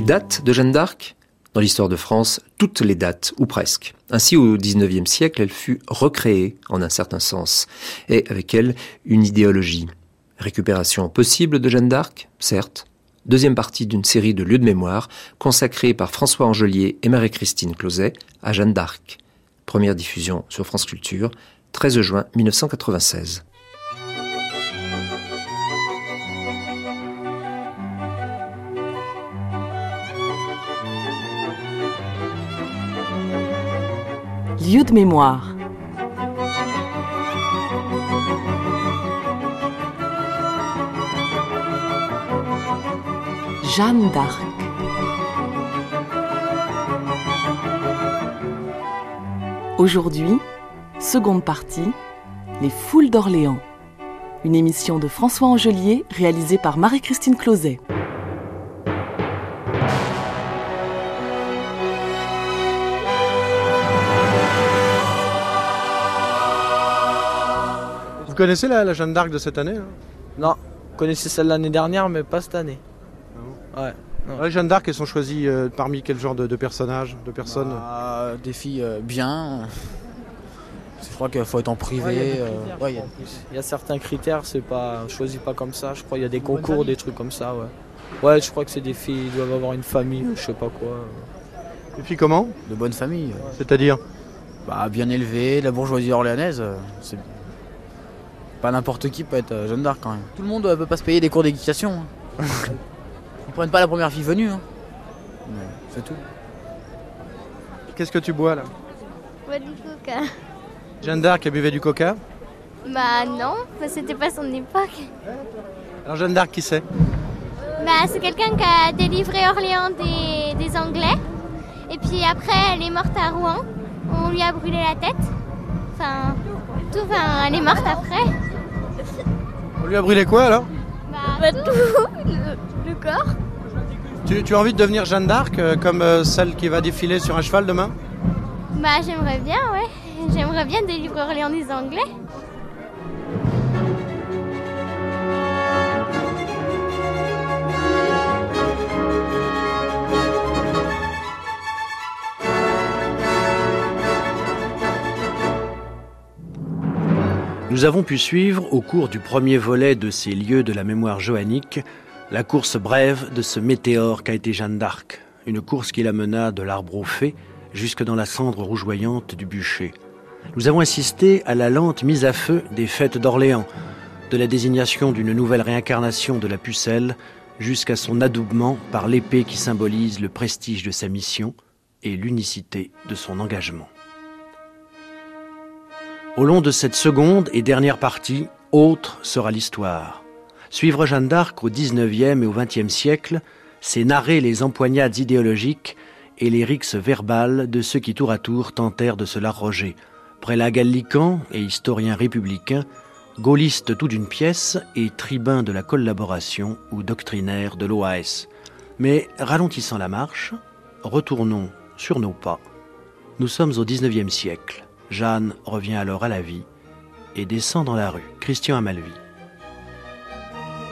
Les dates de Jeanne d'Arc? Dans l'histoire de France, toutes les dates, ou presque. Ainsi, au XIXe siècle, elle fut recréée, en un certain sens, et avec elle, une idéologie. Récupération possible de Jeanne d'Arc Certes. Deuxième partie d'une série de lieux de mémoire consacrée par François Angelier et Marie-Christine Closet à Jeanne d'Arc. Première diffusion sur France Culture, 13 juin 1996. De mémoire. Jeanne d'Arc. Aujourd'hui, seconde partie, Les Foules d'Orléans. Une émission de François Angelier réalisée par Marie-Christine Closet. Connaissez la, la Jeanne d'Arc de cette année là Non, je connaissais celle de l'année dernière, mais pas cette année. Ouais. non. Les Jeanne d'Arc, elles sont choisies euh, parmi quel genre de, de personnages, de personnes? Bah, des filles euh, bien. Je crois qu'il faut être en privé. euh, ouais, il y a- il y, a certains critères, c'est pas choisi pas comme ça. Je crois qu'il y a des concours, des trucs comme ça. Ouais. Ouais, je crois que c'est des filles, ils doivent avoir une famille, je sais pas quoi. Les filles comment? De bonne famille. C'est-à-dire? Bah, bien élevée, la bourgeoisie orléanaise. euh, C'est pas n'importe qui peut être euh, Jeanne d'Arc quand même. Tout le monde ne peut pas se payer des cours d'éducation. hein. Ils prennent pas la première fille venue. hein. Mais C'est tout. Qu'est-ce que tu bois là? Pas du coca. Jeanne d'Arc, elle buvait du coca? Bah non, c'était pas son époque. Alors Jeanne d'Arc, qui c'est? Bah c'est quelqu'un qui a délivré Orléans des, des Anglais. Et puis après, elle est morte à Rouen. On lui a brûlé la tête. Enfin, tout, enfin, elle est morte après. On lui a brûlé quoi alors Bah tout, le, le corps. tu, tu as envie de devenir Jeanne d'Arc, euh, comme euh, celle qui va défiler sur un cheval demain? Bah j'aimerais bien, ouais. J'aimerais bien délivrer des Anglais. Nous avons pu suivre, au cours du premier volet de ces lieux de la mémoire joannique, la course brève de ce météore qu'a été Jeanne d'Arc, une course qui l'amena de l'arbre au fait jusque dans la cendre rougeoyante du bûcher. Nous avons assisté à la lente mise à feu des fêtes d'Orléans, de la désignation d'une nouvelle réincarnation de la pucelle jusqu'à son adoubement par l'épée qui symbolise le prestige de sa mission et l'unicité de son engagement. Au long de cette seconde et dernière partie, autre sera l'histoire. Suivre Jeanne d'Arc au XIXe et au XXe siècle, c'est narrer les empoignades idéologiques et les rixes verbales de ceux qui tour à tour tentèrent de se l'arroger. Prélat gallican et historien républicain, gaulliste tout d'une pièce et tribun de la collaboration ou doctrinaire de l'OAS. Mais ralentissant la marche, retournons sur nos pas. Nous sommes au XIXe siècle. Jeanne revient alors à la vie et descend dans la rue. Christian Amalvi.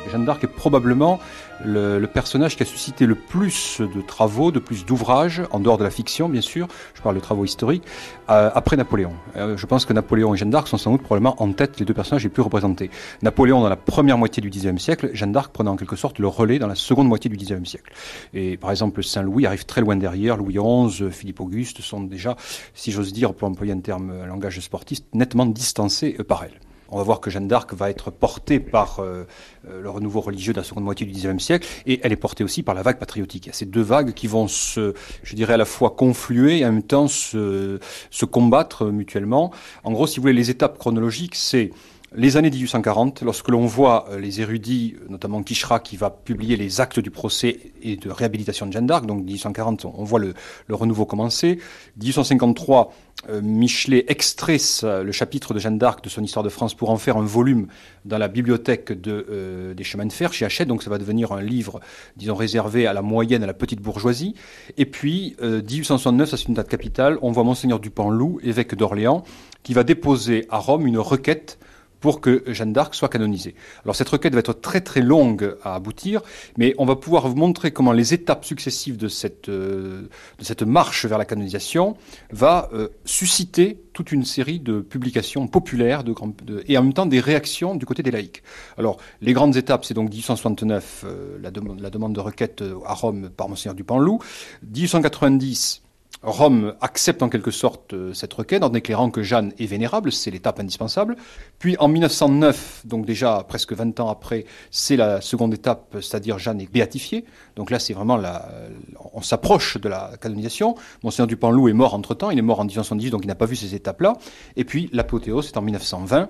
Jeanne d'Arc est probablement le, personnage qui a suscité le plus de travaux, de plus d'ouvrages, en dehors de la fiction bien sûr, je parle de travaux historiques, euh, après Napoléon. Euh, je pense que Napoléon et Jeanne d'Arc sont sans doute probablement en tête les deux personnages les plus représentés. Napoléon dans la première moitié du Xe siècle, Jeanne d'Arc prenant en quelque sorte le relais dans la seconde moitié du Xe siècle. Et par exemple Saint-Louis arrive très loin derrière, Louis XI, Philippe Auguste sont déjà, si j'ose dire, pour employer un terme un langage sportif, nettement distancés euh, par elle. On va voir que Jeanne d'Arc va être portée par euh, euh, le renouveau religieux de la seconde moitié du XIXe siècle, et elle est portée aussi par la vague patriotique. Il y a ces deux vagues qui vont se, je dirais, à la fois confluer et en même temps se, se combattre mutuellement. En gros, si vous voulez, les étapes chronologiques, c'est les années 1840, lorsque l'on voit euh, les érudits, notamment Quichera, qui va publier les actes du procès et de réhabilitation de Jeanne d'Arc, donc 1840, on voit le, renouveau commencer. 1853, euh, Michelet extrait le chapitre de Jeanne d'Arc de son Histoire de France pour en faire un volume dans la bibliothèque de, euh, des chemins de fer chez Hachette, donc ça va devenir un livre, disons, réservé à la moyenne, à la petite bourgeoisie. Et puis, 1869, ça c'est une date capitale, on voit Monseigneur Dupont-Loup, évêque d'Orléans, qui va déposer à Rome une requête pour que Jeanne d'Arc soit canonisée. Alors cette requête va être très très longue à aboutir, mais on va pouvoir vous montrer comment les étapes successives de cette, euh, de cette marche vers la canonisation va euh, susciter toute une série de publications populaires et en même temps des réactions du côté des laïcs. Alors les grandes étapes, c'est donc 1869, euh, la, la, demande de requête à Rome par Monseigneur Dupanloup, 1890, Rome accepte en quelque sorte euh, cette requête en déclarant que Jeanne est vénérable, c'est l'étape indispensable. Puis en 1909, donc déjà presque 20 ans après, c'est la seconde étape, c'est-à-dire Jeanne est béatifiée. Donc là, c'est vraiment la, on s'approche de la canonisation. Monseigneur Dupanloup est mort entre-temps, il est mort en 1918, donc il n'a pas vu ces étapes-là. Et puis l'apothéose, c'est en 1920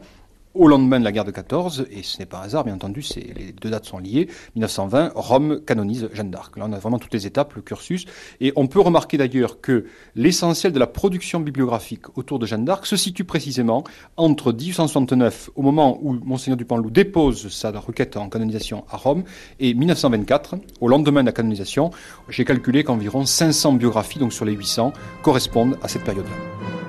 au lendemain de la guerre de 14, et ce n'est pas un hasard, bien entendu, les deux dates sont liées, 1920, Rome canonise Jeanne d'Arc. Là, on a vraiment toutes les étapes, le cursus, et on peut remarquer d'ailleurs que l'essentiel de la production bibliographique autour de Jeanne d'Arc se situe précisément entre 1869, au moment où Monseigneur Dupanloup dépose sa requête en canonisation à Rome, et 1924, au lendemain de la canonisation. J'ai calculé qu'environ 500 biographies, donc sur les 800, correspondent à cette période-là.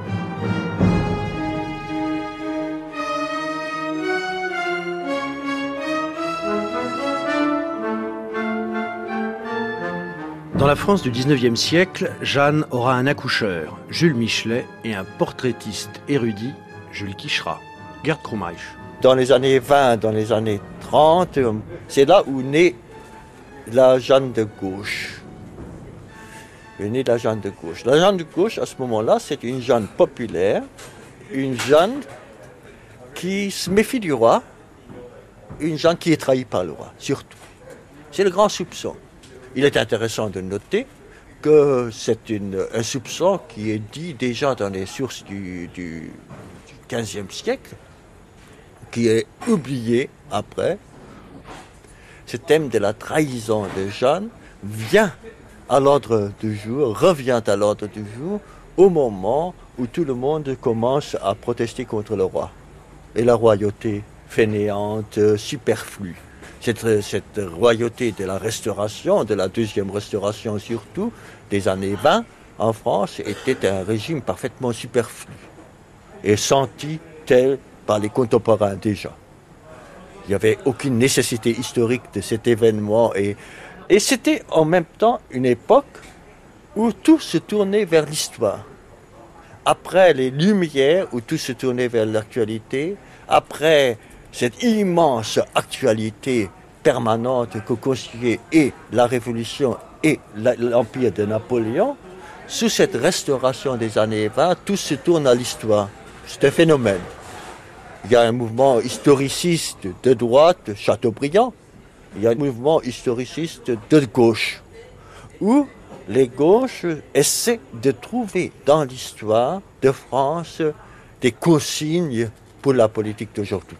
Dans la France du 19e siècle, Jeanne aura un accoucheur, Jules Michelet, et un portraitiste érudit, Jules Quichera. Gerd Krumeich. Dans les années 20, dans les années 30, c'est là où naît la Jeanne de gauche. La Jeanne de gauche? La Jeanne de gauche, à ce moment-là, c'est une Jeanne populaire, une Jeanne qui se méfie du roi, une Jeanne qui est trahie par le roi, surtout. C'est le grand soupçon. Il est intéressant de noter que c'est un soupçon qui est dit déjà dans les sources du, 15e siècle, qui est oublié après. Ce thème de la trahison de Jeanne vient à l'ordre du jour, revient à l'ordre du jour au moment où tout le monde commence à protester contre le roi et la royauté fainéante, superflue cette, royauté de la restauration, de la deuxième restauration surtout, des années 20, en France, était un régime parfaitement superflu et senti tel par les contemporains déjà. Il n'y avait aucune nécessité historique de cet événement et, et c'était en même temps une époque où tout se tournait vers l'histoire. Après les Lumières, où tout se tournait vers l'actualité, après cette immense actualité permanente que constituait et la Révolution et l'Empire de Napoléon, sous cette restauration des années 20, tout se tourne à l'histoire. C'est un phénomène. Il y a un mouvement historiciste de droite, Chateaubriand, il y a un mouvement historiciste de gauche, où les gauches essaient de trouver dans l'histoire de France des consignes pour la politique d'aujourd'hui.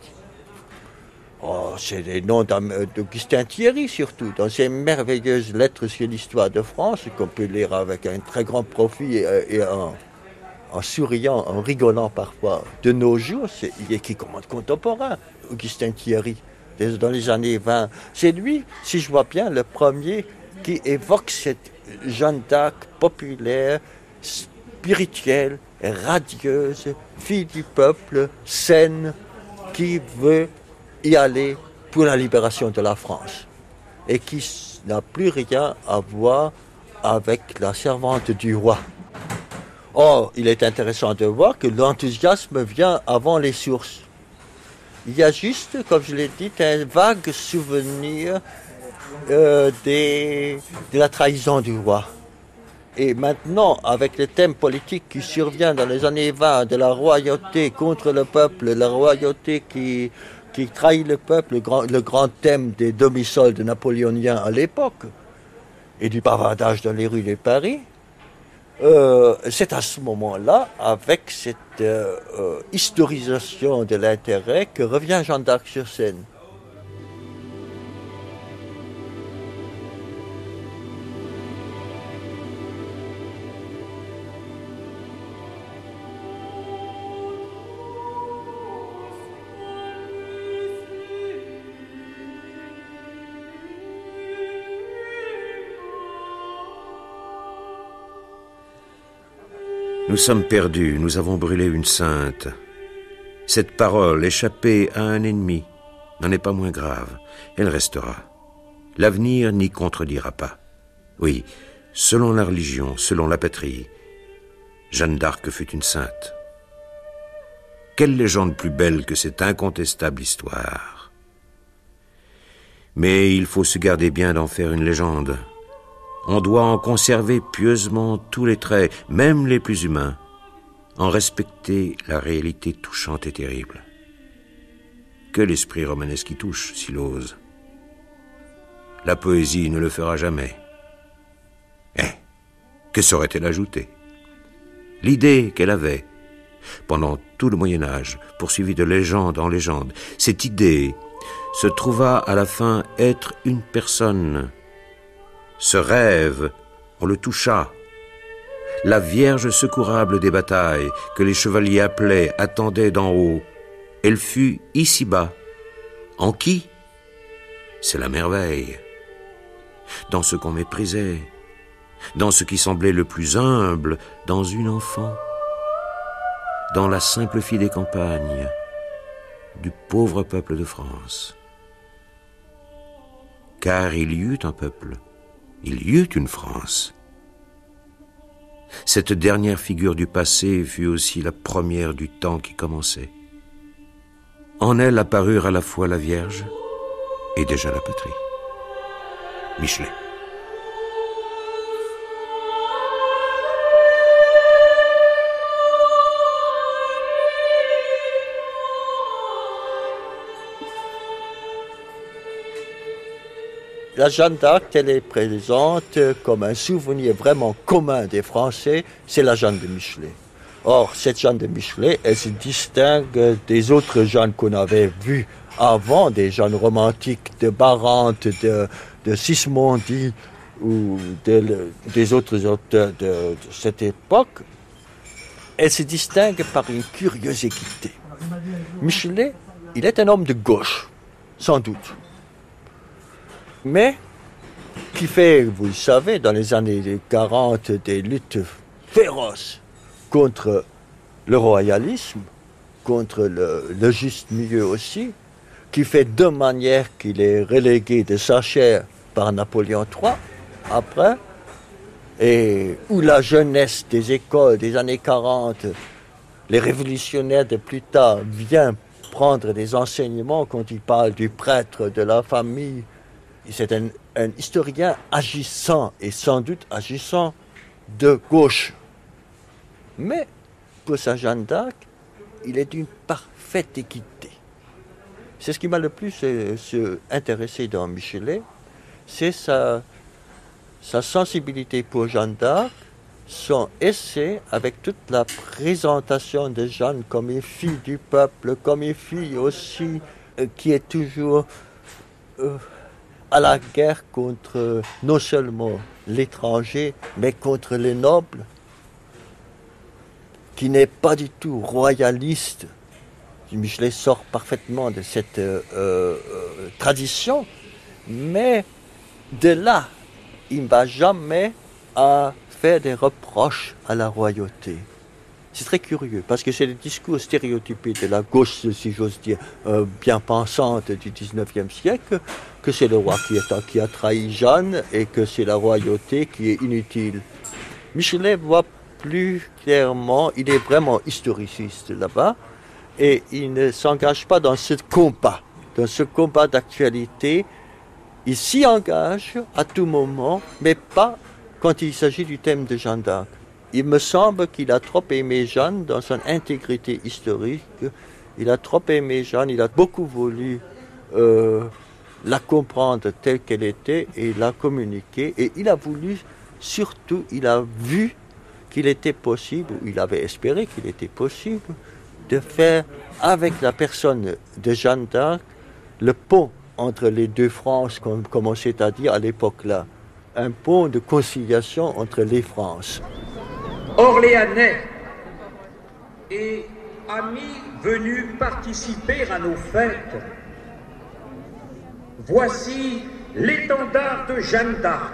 Oh, c'est les noms d'Augustin Thierry surtout, dans ces merveilleuses lettres sur l'histoire de France qu'on peut lire avec un très grand profit et, en, souriant, en rigolant parfois. De nos jours, il est qui commande contemporain, Augustin Thierry, dans les années 20. C'est lui, si je vois bien, le premier qui évoque cette Jeanne d'Arc populaire, spirituelle, radieuse, fille du peuple, saine, qui veut y aller pour la libération de la France et qui n'a plus rien à voir avec la servante du roi. Or, il est intéressant de voir que l'enthousiasme vient avant les sources. Il y a juste, comme je l'ai dit, un vague souvenir euh, de la trahison du roi. Et maintenant, avec le thème politique qui survient dans les années 20 de la royauté contre le peuple, la royauté qui, qui trahit le peuple, le grand, thème des demi-soldes napoléoniens à l'époque, et du bavardage dans les rues de Paris, euh, c'est à ce moment-là, avec cette euh, euh, historisation de l'intérêt, que revient Jeanne d'Arc sur scène. Nous sommes perdus, nous avons brûlé une sainte. Cette parole échappée à un ennemi n'en est pas moins grave. Elle restera. L'avenir n'y contredira pas. Oui, selon la religion, selon la patrie, Jeanne d'Arc fut une sainte. Quelle légende plus belle que cette incontestable histoire Mais il faut se garder bien d'en faire une légende. On doit en conserver pieusement tous les traits, même les plus humains, en respecter la réalité touchante et terrible. Que l'esprit romanesque y touche, s'il ose. La poésie ne le fera jamais. Eh, que saurait-elle ajouter? L'idée qu'elle avait, pendant tout le Moyen Âge, poursuivie de légende en légende, cette idée se trouva à la fin être une personne ce rêve, on le toucha. La Vierge secourable des batailles, que les chevaliers appelaient, attendait d'en haut. Elle fut ici-bas. En qui? C'est la merveille. Dans ce qu'on méprisait, dans ce qui semblait le plus humble, dans une enfant, dans la simple fille des campagnes, du pauvre peuple de France. Car il y eut un peuple il y eut une France. Cette dernière figure du passé fut aussi la première du temps qui commençait. En elle apparurent à la fois la Vierge et déjà la patrie. Michelet. La Jeanne d'Arc, elle est présente comme un souvenir vraiment commun des Français, c'est la Jeanne de Michelet. Or, cette Jeanne de Michelet, elle se distingue des autres Jeannes qu'on avait vues avant, des Jeannes romantiques de Barante, de, de Sismondi ou des autres auteurs de, de cette époque. Elle se distingue par une curieuse équité. Michelet, il est un homme de gauche, sans doute mais qui fait, vous le savez, dans les années 40, des luttes féroces contre le royalisme, contre le, juste milieu aussi, qui fait de manière qu'il est relégué de sa chair par Napoléon III, après, et où la jeunesse des écoles des années 40, les révolutionnaires de plus tard, vient prendre des enseignements quand il parle du prêtre, de la famille, c'est un, historien agissant, et sans doute agissant de gauche. Mais pour sa Jeanne d'Arc, il est d'une parfaite équité. C'est ce qui m'a le plus euh, intéressé dans Michelet, c'est sa, sensibilité pour Jeanne d'Arc, son essai avec toute la présentation de Jeanne comme une fille du peuple, comme une fille aussi euh, qui est toujours euh, à la guerre contre non seulement l'étranger, mais contre les nobles, qui n'est pas du tout royaliste. Michelet sort parfaitement de cette euh, euh, tradition, mais de là, il ne va jamais à faire des reproches à la royauté. C'est très curieux, parce que c'est le discours stéréotypé de la gauche, si j'ose dire, euh, bien pensante du 19e siècle, que c'est le roi qui, a trahi Jeanne et que c'est la royauté qui est inutile. Michelet voit plus clairement, il est vraiment historiciste là-bas, et il ne s'engage pas dans ce combat, dans ce combat d'actualité. Il s'y engage à tout moment, mais pas quand il s'agit du thème de Jeanne d'Arc. Il me semble qu'il a trop aimé Jeanne dans son intégrité historique. Il a trop aimé Jeanne, il a beaucoup voulu euh, la comprendre telle qu'elle était et la communiquer. Et il a voulu, surtout, il a vu qu'il était possible, ou il avait espéré qu'il était possible, de faire avec la personne de Jeanne d'Arc le pont entre les deux France, comme commençait à dire à l'époque-là. Un pont de conciliation entre les Frances. Orléanais et amis venus participer à nos fêtes, voici l'étendard de Jeanne d'Arc.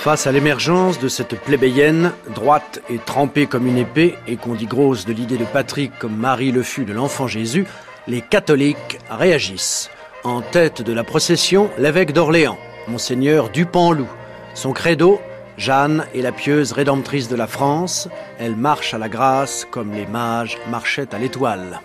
Face à l'émergence de cette plébéienne, droite et trempée comme une épée, et qu'on dit grosse de l'idée de Patrick comme Marie le fut de l'enfant Jésus, les catholiques réagissent. En tête de la procession, l'évêque d'Orléans, Monseigneur Dupanloup. Son credo, Jeanne est la pieuse rédemptrice de la France, elle marche à la grâce comme les mages marchaient à l'étoile.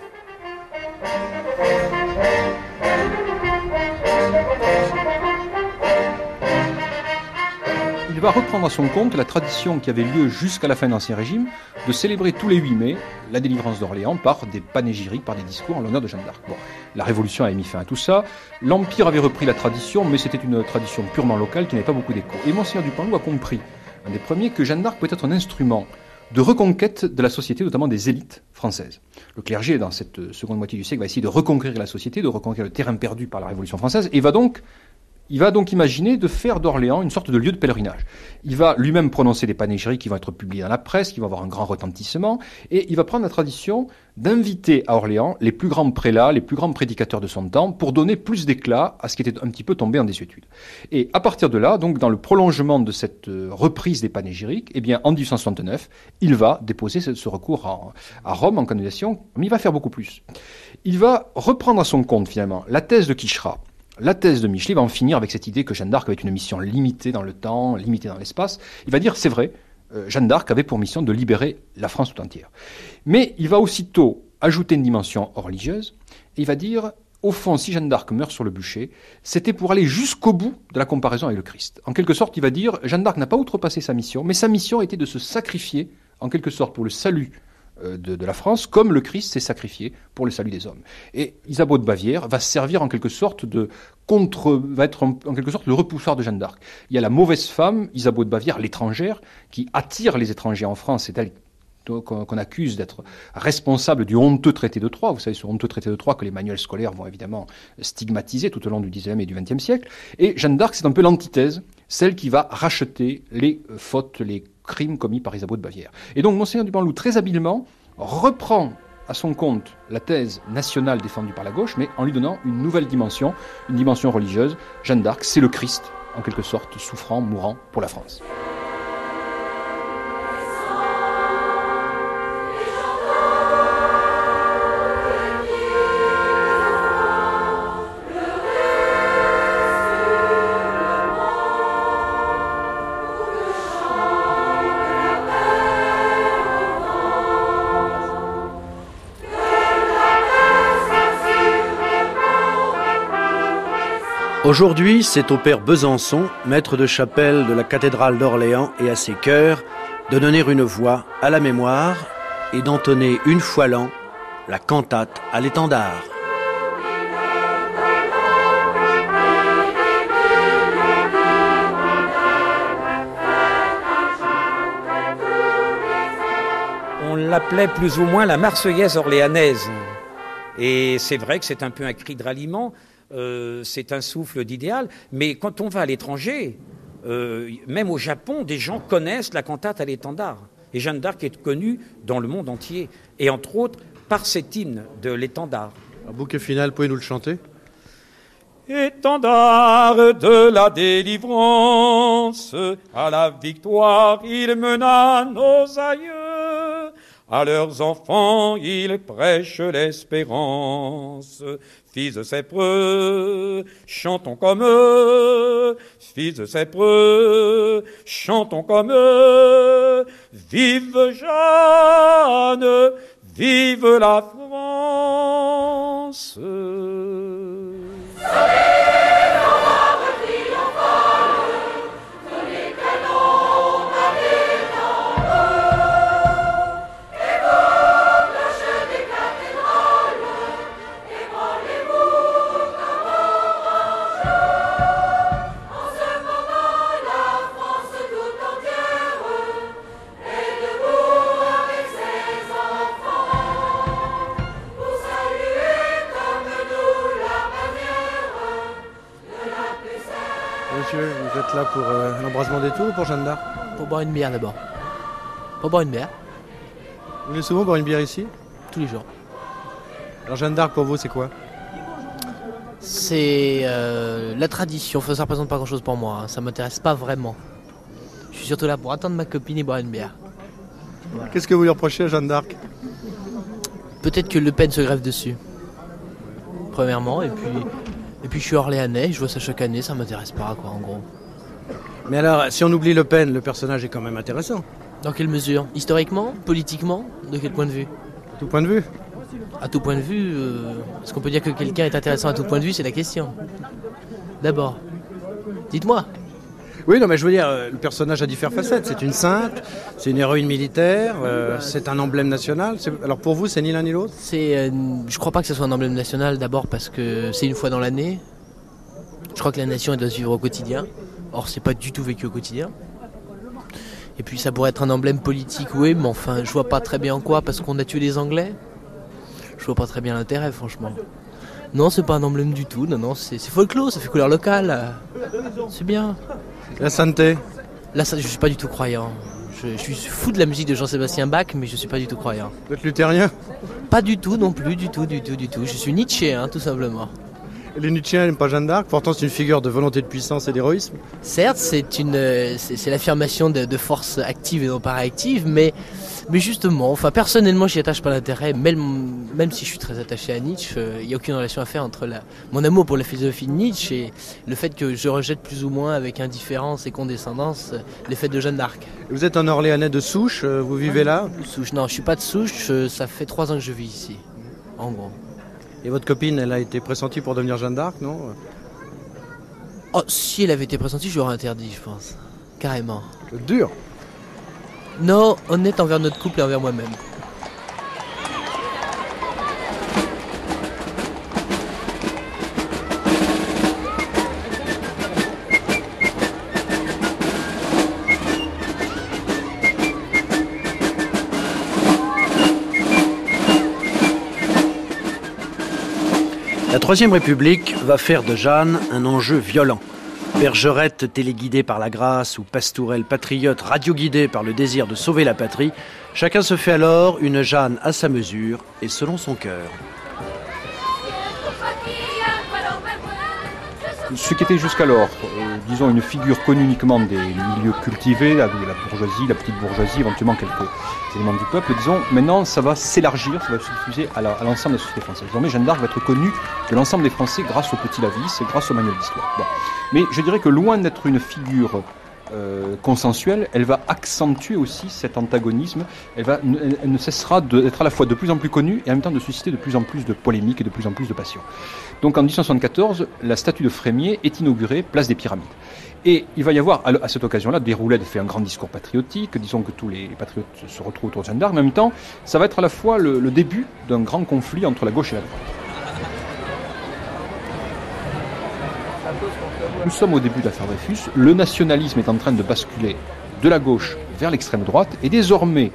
Il va reprendre à son compte la tradition qui avait lieu jusqu'à la fin de l'Ancien Régime de célébrer tous les 8 mai la délivrance d'Orléans par des panégyriques, par des discours en l'honneur de Jeanne d'Arc. Bon, la Révolution avait mis fin à tout ça. L'Empire avait repris la tradition, mais c'était une tradition purement locale qui n'avait pas beaucoup d'écho. Et Monseigneur Dupanloup a compris, un des premiers, que Jeanne d'Arc peut être un instrument de reconquête de la société, notamment des élites françaises. Le clergé, dans cette seconde moitié du siècle, va essayer de reconquérir la société, de reconquérir le terrain perdu par la Révolution française, et va donc il va donc imaginer de faire d'Orléans une sorte de lieu de pèlerinage. Il va lui-même prononcer des panégyriques qui vont être publiés dans la presse, qui vont avoir un grand retentissement, et il va prendre la tradition d'inviter à Orléans les plus grands prélats, les plus grands prédicateurs de son temps, pour donner plus d'éclat à ce qui était un petit peu tombé en désuétude. Et à partir de là, donc dans le prolongement de cette euh, reprise des panégyriques, eh bien en 1869, il va déposer ce, recours à Rome en candidatation, mais il va faire beaucoup plus. Il va reprendre à son compte finalement la thèse de Quicherat, la thèse de Michelet va en finir avec cette idée que Jeanne d'Arc avait une mission limitée dans le temps, limitée dans l'espace. Il va dire, c'est vrai, euh, Jeanne d'Arc avait pour mission de libérer la France tout entière. Mais il va aussitôt ajouter une dimension religieuse, et il va dire, au fond, si Jeanne d'Arc meurt sur le bûcher, c'était pour aller jusqu'au bout de la comparaison avec le Christ. En quelque sorte, il va dire, Jeanne d'Arc n'a pas outrepassé sa mission, mais sa mission était de se sacrifier, en quelque sorte, pour le salut euh, de, la France, comme le Christ s'est sacrifié pour le salut des hommes. Et Isabeau de Bavière va servir en quelque sorte de contre, va être en, quelque sorte le repoussoir de Jeanne d'Arc. Il y a la mauvaise femme, Isabeau de Bavière, l'étrangère, qui attire les étrangers en France. C'est elle qu'on accuse d'être responsable du honteux traité de Troyes. Vous savez, ce honteux traité de Troyes que les manuels scolaires vont évidemment stigmatiser tout au long du XIXe et du XXe siècle. Et Jeanne d'Arc, c'est un peu l'antithèse, celle qui va racheter les fautes, les crimes commis par Isabeau de Bavière. Et donc Monseigneur Dupanloup, très habilement, reprend à son compte la thèse nationale défendue par la gauche, mais en lui donnant une nouvelle dimension, une dimension religieuse. Jeanne d'Arc, c'est le Christ, en quelque sorte, souffrant, mourant pour la France. Aujourd'hui, c'est au père Besançon, maître de chapelle de la cathédrale d'Orléans et à ses chœurs, de donner une voix à la mémoire et d'entonner une fois l'an la cantate à l'étendard. On l'appelait plus ou moins la Marseillaise orléanaise. Et c'est vrai que c'est un peu un cri de ralliement. Euh, c'est un souffle d'idéal. Mais quand on va à l'étranger, euh, même au Japon, des gens connaissent la cantate à l'étendard. Et Jeanne d'Arc est connue dans le monde entier, et entre autres par cet hymne de l'étendard. Un bouquet final, pouvez-nous le chanter? Étendard de la délivrance, à la victoire il mena nos aïeux. À leurs enfants, ils prêchent l'espérance. Fils de Cypreux, chantons comme eux. Fils de Cypreux, chantons comme eux. Vive Jeanne, vive la France. Là pour euh, l'embrasement des tours ou pour Jeanne d'Arc Pour boire une bière d'abord. Pour boire une bière, Vous venez souvent boire une bière ici tous les jours. Alors Jeanne d'Arc pour vous c'est quoi C'est euh, la tradition, enfin, ça représente pas grand chose pour moi, hein. ça m'intéresse pas vraiment. Je suis surtout là pour attendre ma copine et boire une bière. Qu'est-ce que vous lui reprochez à Jeanne d'Arc Peut-être que Le Pen se grève dessus. Premièrement, et puis, et puis je suis orléanais, je vois ça chaque année, ça m'intéresse pas quoi en gros. Mais alors, si on oublie Le Pen, le personnage est quand même intéressant. Dans quelle mesure? Historiquement? Politiquement? De quel point de vue? Tout point de vue À tout point de vue, euh, est-ce qu'on peut dire que quelqu'un est intéressant à tout point de vue? C'est la question. D'abord, dites-moi. Oui, non, mais je veux dire, euh, le personnage a différentes facettes. C'est une sainte, c'est une héroïne militaire, euh, c'est un emblème national. Alors pour vous, c'est ni l'un ni l'autre? C'est, euh, je crois pas que ce soit un emblème national d'abord parce que c'est une fois dans l'année. Je crois que la nation elle doit se vivre au quotidien. Or c'est pas du tout vécu au quotidien. Et puis ça pourrait être un emblème politique, oui, mais enfin je vois pas très bien en quoi parce qu'on a tué les Anglais. Je vois pas très bien l'intérêt, franchement. Non, c'est pas un emblème du tout. Non, non, c'est folklore, ça fait couleur locale. C'est bien. La sainteté Là, ça, je suis pas du tout croyant. Je, je suis fou de la musique de Jean-Sébastien Bach, mais je suis pas du tout croyant. Vous êtes luthérien? Pas du tout non plus, du tout, du tout, du tout. Je suis Nietzsche, hein, tout simplement. Les Nietzscheens n'aiment pas Jeanne d'Arc, pourtant c'est une figure de volonté de puissance et d'héroïsme. Certes, c'est une, euh, c'est l'affirmation de, de force active et non pas réactive, mais, mais justement, enfin personnellement, j'y attache pas d'intérêt, même, même si je suis très attaché à Nietzsche, euh, il n'y a aucune relation à faire entre la, mon amour pour la philosophie de Nietzsche et le fait que je rejette plus ou moins avec indifférence et condescendance euh, les faits de Jeanne d'Arc. Vous êtes un Orléanais de souche, euh, vous vivez là? Souche, non, je suis pas de souche, euh, ça fait trois ans que je vis ici, en gros. Et votre copine, elle a été pressentie pour devenir Jeanne d'Arc, non? Oh, si elle avait été pressentie, je l'aurais interdit, je pense. Carrément. Dur Non, honnête envers notre couple et envers moi-même. La Troisième République va faire de Jeanne un enjeu violent. Bergerette téléguidée par la grâce ou pastourelle patriote radioguidée par le désir de sauver la patrie, chacun se fait alors une Jeanne à sa mesure et selon son cœur. Ce qui était jusqu'alors, disons, une figure connue uniquement des milieux cultivés, la, la bourgeoisie, la petite bourgeoisie, éventuellement quelques éléments du peuple, disons, maintenant ça va s'élargir, ça va se diffuser à l'ensemble de la société française. Désormais, Jeanne d'Arc va être connue de l'ensemble des Français grâce au Petit Lavis et grâce au manuel d'histoire. Mais je dirais que loin d'être une figure euh, consensuelle, elle va accentuer aussi cet antagonisme. Elle, va, elle, ne cessera d'être à la fois de plus en plus connue et en même temps de susciter de plus en plus de polémiques et de plus en plus de passion. Donc en 1874, la statue de Frémier est inaugurée, place des Pyramides. Et il va y avoir à, cette occasion-là, Déroulède fait un grand discours patriotique, disons que tous les patriotes se retrouvent autour de Jeanne en même temps, ça va être à la fois le début d'un grand conflit entre la gauche et la droite. Nous sommes au début de l'affaire Dreyfus, le nationalisme est en train de basculer de la gauche vers l'extrême droite, et désormais,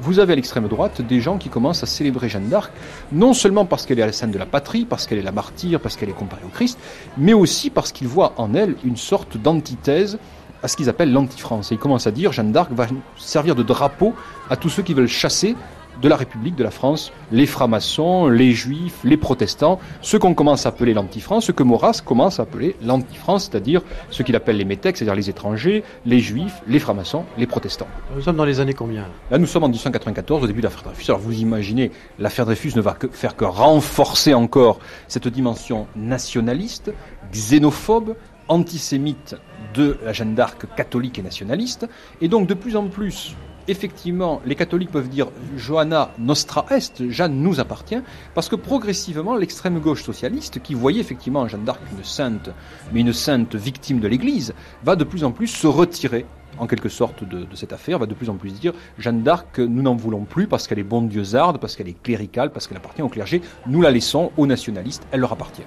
vous avez à l'extrême droite des gens qui commencent à célébrer Jeanne d'Arc, non seulement parce qu'elle est à la scène de la patrie, parce qu'elle est la martyre, parce qu'elle est comparée au Christ, mais aussi parce qu'ils voient en elle une sorte d'antithèse à ce qu'ils appellent l'anti-France. Et ils commencent à dire Jeanne d'Arc va servir de drapeau à tous ceux qui veulent chasser de la République de la France, les francs-maçons, les juifs, les protestants, ce qu'on commence à appeler l'anti-France, ce que Maurras commence à appeler l'anti-France, c'est-à-dire ce qu'il appelle les métèques, c'est-à-dire les étrangers, les juifs, les francs-maçons, les protestants. Nous sommes dans les années combien Là, nous sommes en 1894, au début de l'affaire Dreyfus. Alors vous imaginez, l'affaire Dreyfus ne va que faire que renforcer encore cette dimension nationaliste, xénophobe, antisémite de la Jeanne d'Arc catholique et nationaliste. Et donc de plus en plus, effectivement, les catholiques peuvent dire Johanna nostra est, Jeanne nous appartient, parce que progressivement, l'extrême gauche socialiste, qui voyait effectivement Jeanne d'Arc une sainte, mais une sainte victime de l'Église, va de plus en plus se retirer en quelque sorte de, cette affaire, va de plus en plus dire Jeanne d'Arc, nous n'en voulons plus parce qu'elle est bonne dieuxarde, parce qu'elle est cléricale, parce qu'elle appartient au clergé, nous la laissons aux nationalistes, elle leur appartient.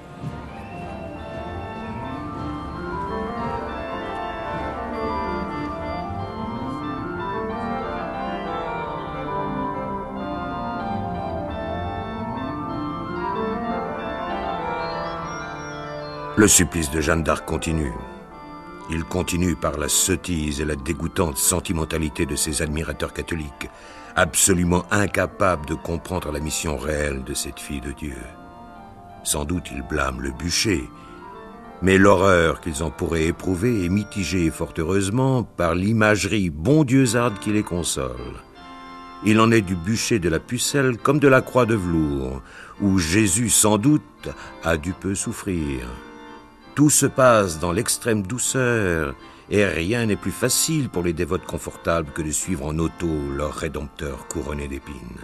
Le supplice de Jeanne d'Arc continue. Il continue par la sottise et la dégoûtante sentimentalité de ses admirateurs catholiques, absolument incapables de comprendre la mission réelle de cette fille de Dieu. Sans doute ils blâment le bûcher, mais l'horreur qu'ils en pourraient éprouver est mitigée fort heureusement par l'imagerie bondieusarde qui les console. Il en est du bûcher de la pucelle comme de la croix de velours, où Jésus sans doute a dû peu souffrir. Tout se passe dans l'extrême douceur, et rien n'est plus facile pour les dévotes confortables que de suivre en auto leur rédempteur couronné d'épines.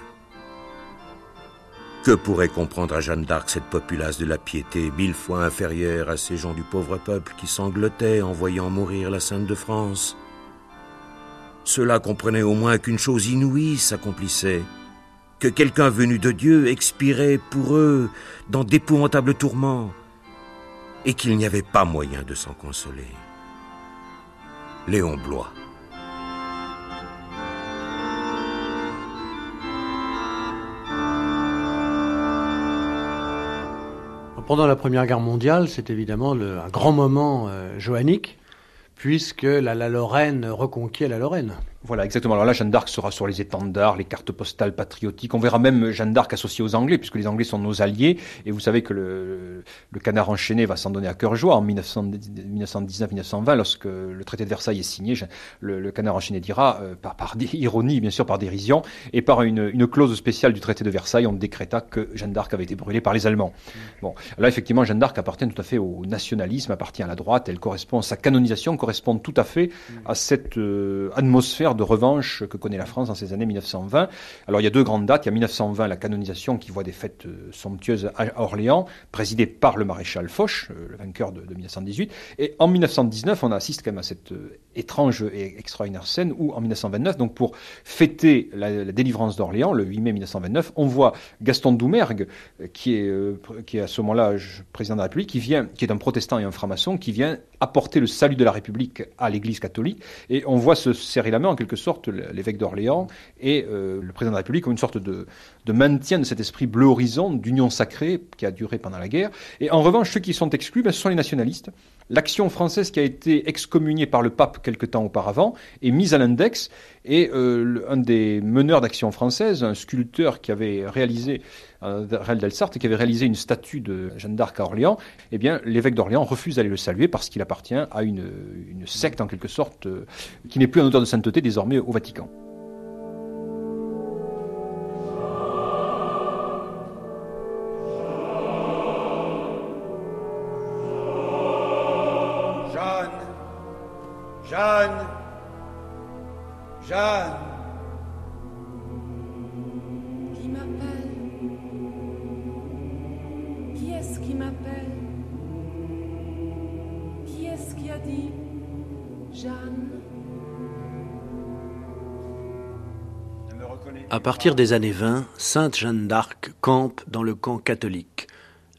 Que pourrait comprendre à Jeanne d'Arc cette populace de la piété mille fois inférieure à ces gens du pauvre peuple qui sanglotaient en voyant mourir la Sainte de France? Cela comprenait au moins qu'une chose inouïe s'accomplissait, que quelqu'un venu de Dieu expirait pour eux dans d'épouvantables tourments, et qu'il n'y avait pas moyen de s'en consoler. Léon Blois. Pendant la Première Guerre mondiale, c'est évidemment un grand moment euh, joannique, puisque la, la Lorraine reconquiert la Lorraine. Voilà, exactement. Alors là, Jeanne d'Arc sera sur les étendards, les cartes postales patriotiques. On verra même Jeanne d'Arc associée aux Anglais, puisque les Anglais sont nos alliés. Et vous savez que le, le canard enchaîné va s'en donner à cœur joie en 1919-1920, lorsque le traité de Versailles est signé. Le, canard enchaîné dira, euh, par, par ironie, bien sûr, par dérision, et par une, une, clause spéciale du traité de Versailles, on décréta que Jeanne d'Arc avait été brûlée par les Allemands. Bon, là, effectivement, Jeanne d'Arc appartient tout à fait au nationalisme, appartient à la droite. Elle correspond, sa canonisation correspond tout à fait à cette euh, atmosphère de revanche que connaît la France dans ces années 1920. Alors il y a deux grandes dates. Il y a 1920, la canonisation qui voit des fêtes euh, somptueuses à Orléans, présidée par le maréchal Foch, euh, le vainqueur de, de 1918. Et en 1919, on assiste quand même à cette euh, étrange et extraordinaire scène où en 1929, donc pour fêter la, la délivrance d'Orléans, le 8 mai 1929, on voit Gaston Doumergue, qui est, qui est à ce moment-là président de la République, qui vient, qui est un protestant et un franc-maçon, qui vient apporter le salut de la République à l'Église catholique. Et on voit se serrer la main en quelque sorte l'évêque d'Orléans et euh, le président de la République comme une sorte de, maintien de cet esprit bleu horizon, d'union sacrée qui a duré pendant la guerre. Et en revanche, ceux qui sont exclus, ben, ce sont les nationalistes. L'action française qui a été excommuniée par le pape quelque temps auparavant est mise à l'index et euh, un des meneurs d'action française, un sculpteur qui avait réalisé euh, Réal Delsart qui avait réalisé une statue de Jeanne d'Arc à Orléans, eh bien l'évêque d'Orléans refuse d'aller le saluer parce qu'il appartient à une, une, secte en quelque sorte euh, qui n'est plus un auteur de sainteté désormais au Vatican. Jeanne. Jeanne. Qui À partir des années 20, Sainte Jeanne d'Arc campe dans le camp catholique.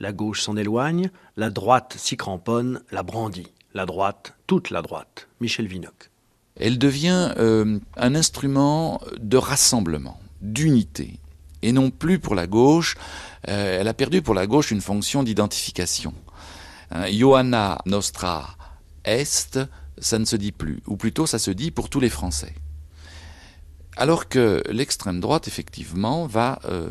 La gauche s'en éloigne, la droite s'y cramponne, la brandit. La droite, toute la droite. Michel Vinocq. Elle devient euh, un instrument de rassemblement, d'unité. Et non plus pour la gauche, euh, elle a perdu pour la gauche une fonction d'identification. Hein, Johanna Nostra Est, ça ne se dit plus, ou plutôt ça se dit pour tous les Français. Alors que l'extrême droite, effectivement, va euh,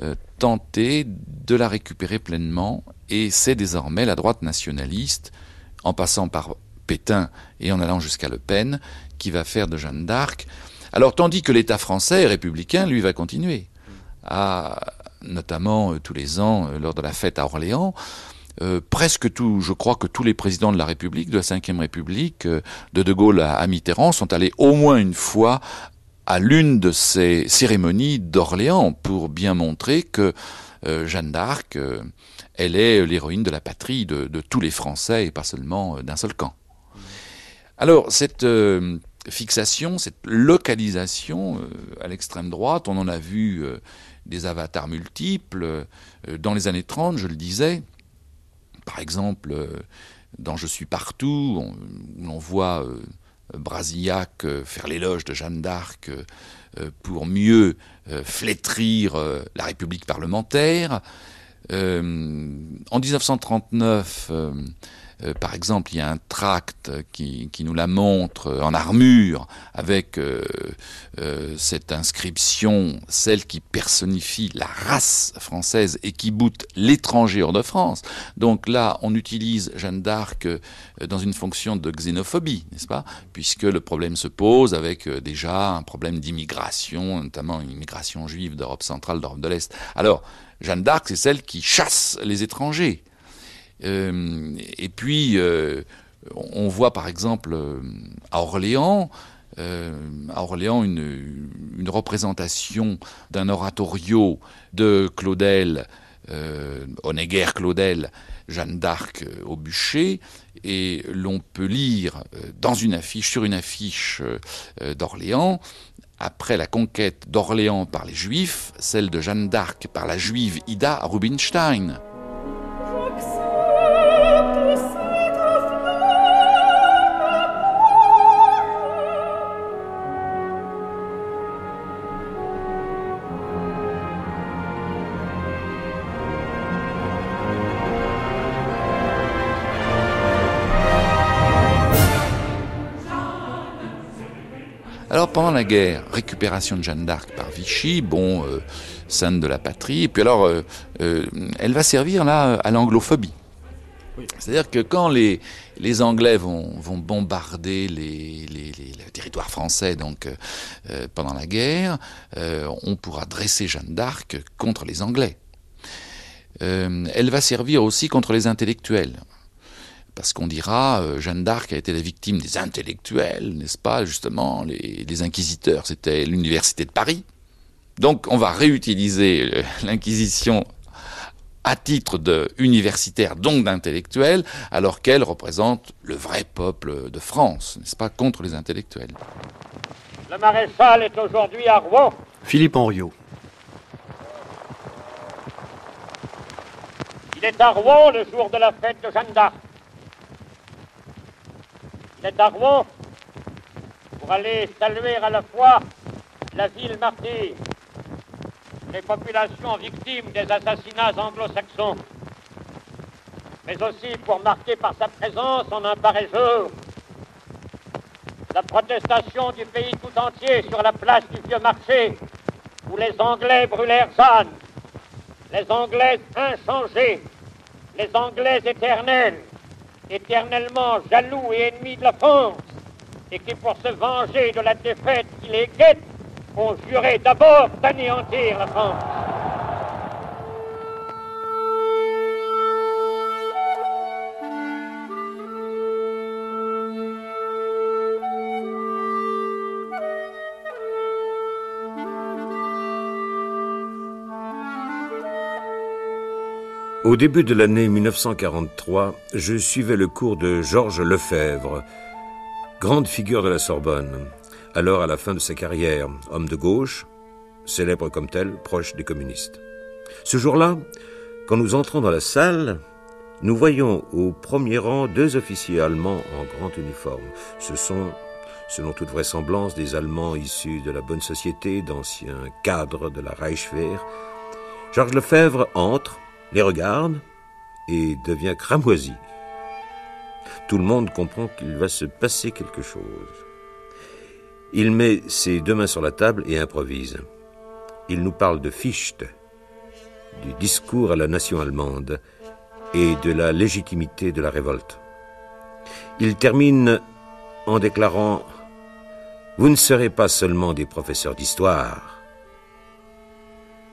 euh, tenter de la récupérer pleinement, et c'est désormais la droite nationaliste, en passant par Pétain et en allant jusqu'à Le Pen, qui va faire de Jeanne d'Arc. Alors, tandis que l'État français républicain, lui, va continuer à, notamment euh, tous les ans, lors de la fête à Orléans, presque tout, je crois que tous les présidents de la République, de la Ve République, de De Gaulle à, Mitterrand, sont allés au moins une fois à l'une de ces cérémonies d'Orléans pour bien montrer que euh, Jeanne d'Arc, elle est l'héroïne de la patrie de, tous les Français et pas seulement d'un seul camp. Alors cette fixation, cette localisation à l'extrême droite, on en a vu des avatars multiples dans les années 30, je le disais. Par exemple, euh, dans Je suis partout, on, on voit euh, Brasillac euh, faire l'éloge de Jeanne d'Arc pour mieux flétrir la République parlementaire. en 1939, euh, par exemple, il y a un tract qui, qui nous la montre en armure avec euh, euh, cette inscription, celle qui personnifie la race française et qui boute l'étranger hors de France. Donc là, on utilise Jeanne d'Arc dans une fonction de xénophobie, n'est-ce pas? Puisque le problème se pose avec déjà un problème d'immigration, notamment une immigration juive d'Europe centrale, d'Europe de l'Est. Alors, Jeanne d'Arc, c'est celle qui chasse les étrangers. Euh, et puis, euh, on voit par exemple euh, à Orléans, à Orléans une, représentation d'un oratorio de Claudel, euh, Honegger Claudel, Jeanne d'Arc au bûcher, et l'on peut lire dans une affiche, sur une affiche d'Orléans, après la conquête d'Orléans par les Juifs, celle de Jeanne d'Arc par la Juive Ida Rubinstein. Pendant la guerre, récupération de Jeanne d'Arc par Vichy, bon, euh, sainte de la patrie, et puis alors euh, euh, elle va servir là à l'anglophobie. C'est-à-dire que quand les, les Anglais vont, vont bombarder les, les, les, territoires français donc pendant la guerre, on pourra dresser Jeanne d'Arc contre les Anglais. elle va servir aussi contre les intellectuels parce qu'on dira euh, Jeanne d'Arc a été la victime des intellectuels, n'est-ce pas Justement, les, inquisiteurs, c'était l'université de Paris. Donc, on va réutiliser euh, l'inquisition à titre de universitaire, donc d'intellectuel, alors qu'elle représente le vrai peuple de France, n'est-ce pas, contre les intellectuels. Le maréchal est aujourd'hui à Rouen. Philippe Henriot. Il est à Rouen le jour de la fête de Jeanne d'Arc. À Rouen pour aller saluer à la fois la ville martyre, les populations victimes des assassinats anglo-saxons, mais aussi pour marquer par sa présence en un pareil jour la protestation du pays tout entier sur la place du vieux marché où les Anglais brûlèrent Jeanne, les Anglaises inchangées, les Anglaises éternelles, éternellement jaloux et ennemis de la France, et qui, pour se venger de la défaite qui les guette, ont juré d'abord d'anéantir la France. Au début de l'année 1943, je suivais le cours de Georges Lefebvre, grande figure de la Sorbonne, alors à la fin de sa carrière, homme de gauche, célèbre comme tel, proche des communistes. Ce jour-là, quand nous entrons dans la salle, nous voyons au premier rang deux officiers allemands en grand uniforme. Ce sont, selon toute vraisemblance, des Allemands issus de la bonne société, d'anciens cadres de la Reichswehr. Georges Lefebvre entre, les regarde et devient cramoisi. Tout le monde comprend qu'il va se passer quelque chose. Il met ses deux mains sur la table et improvise. Il nous parle de Fichte, du discours à la nation allemande et de la légitimité de la révolte. Il termine en déclarant ⁇ Vous ne serez pas seulement des professeurs d'histoire.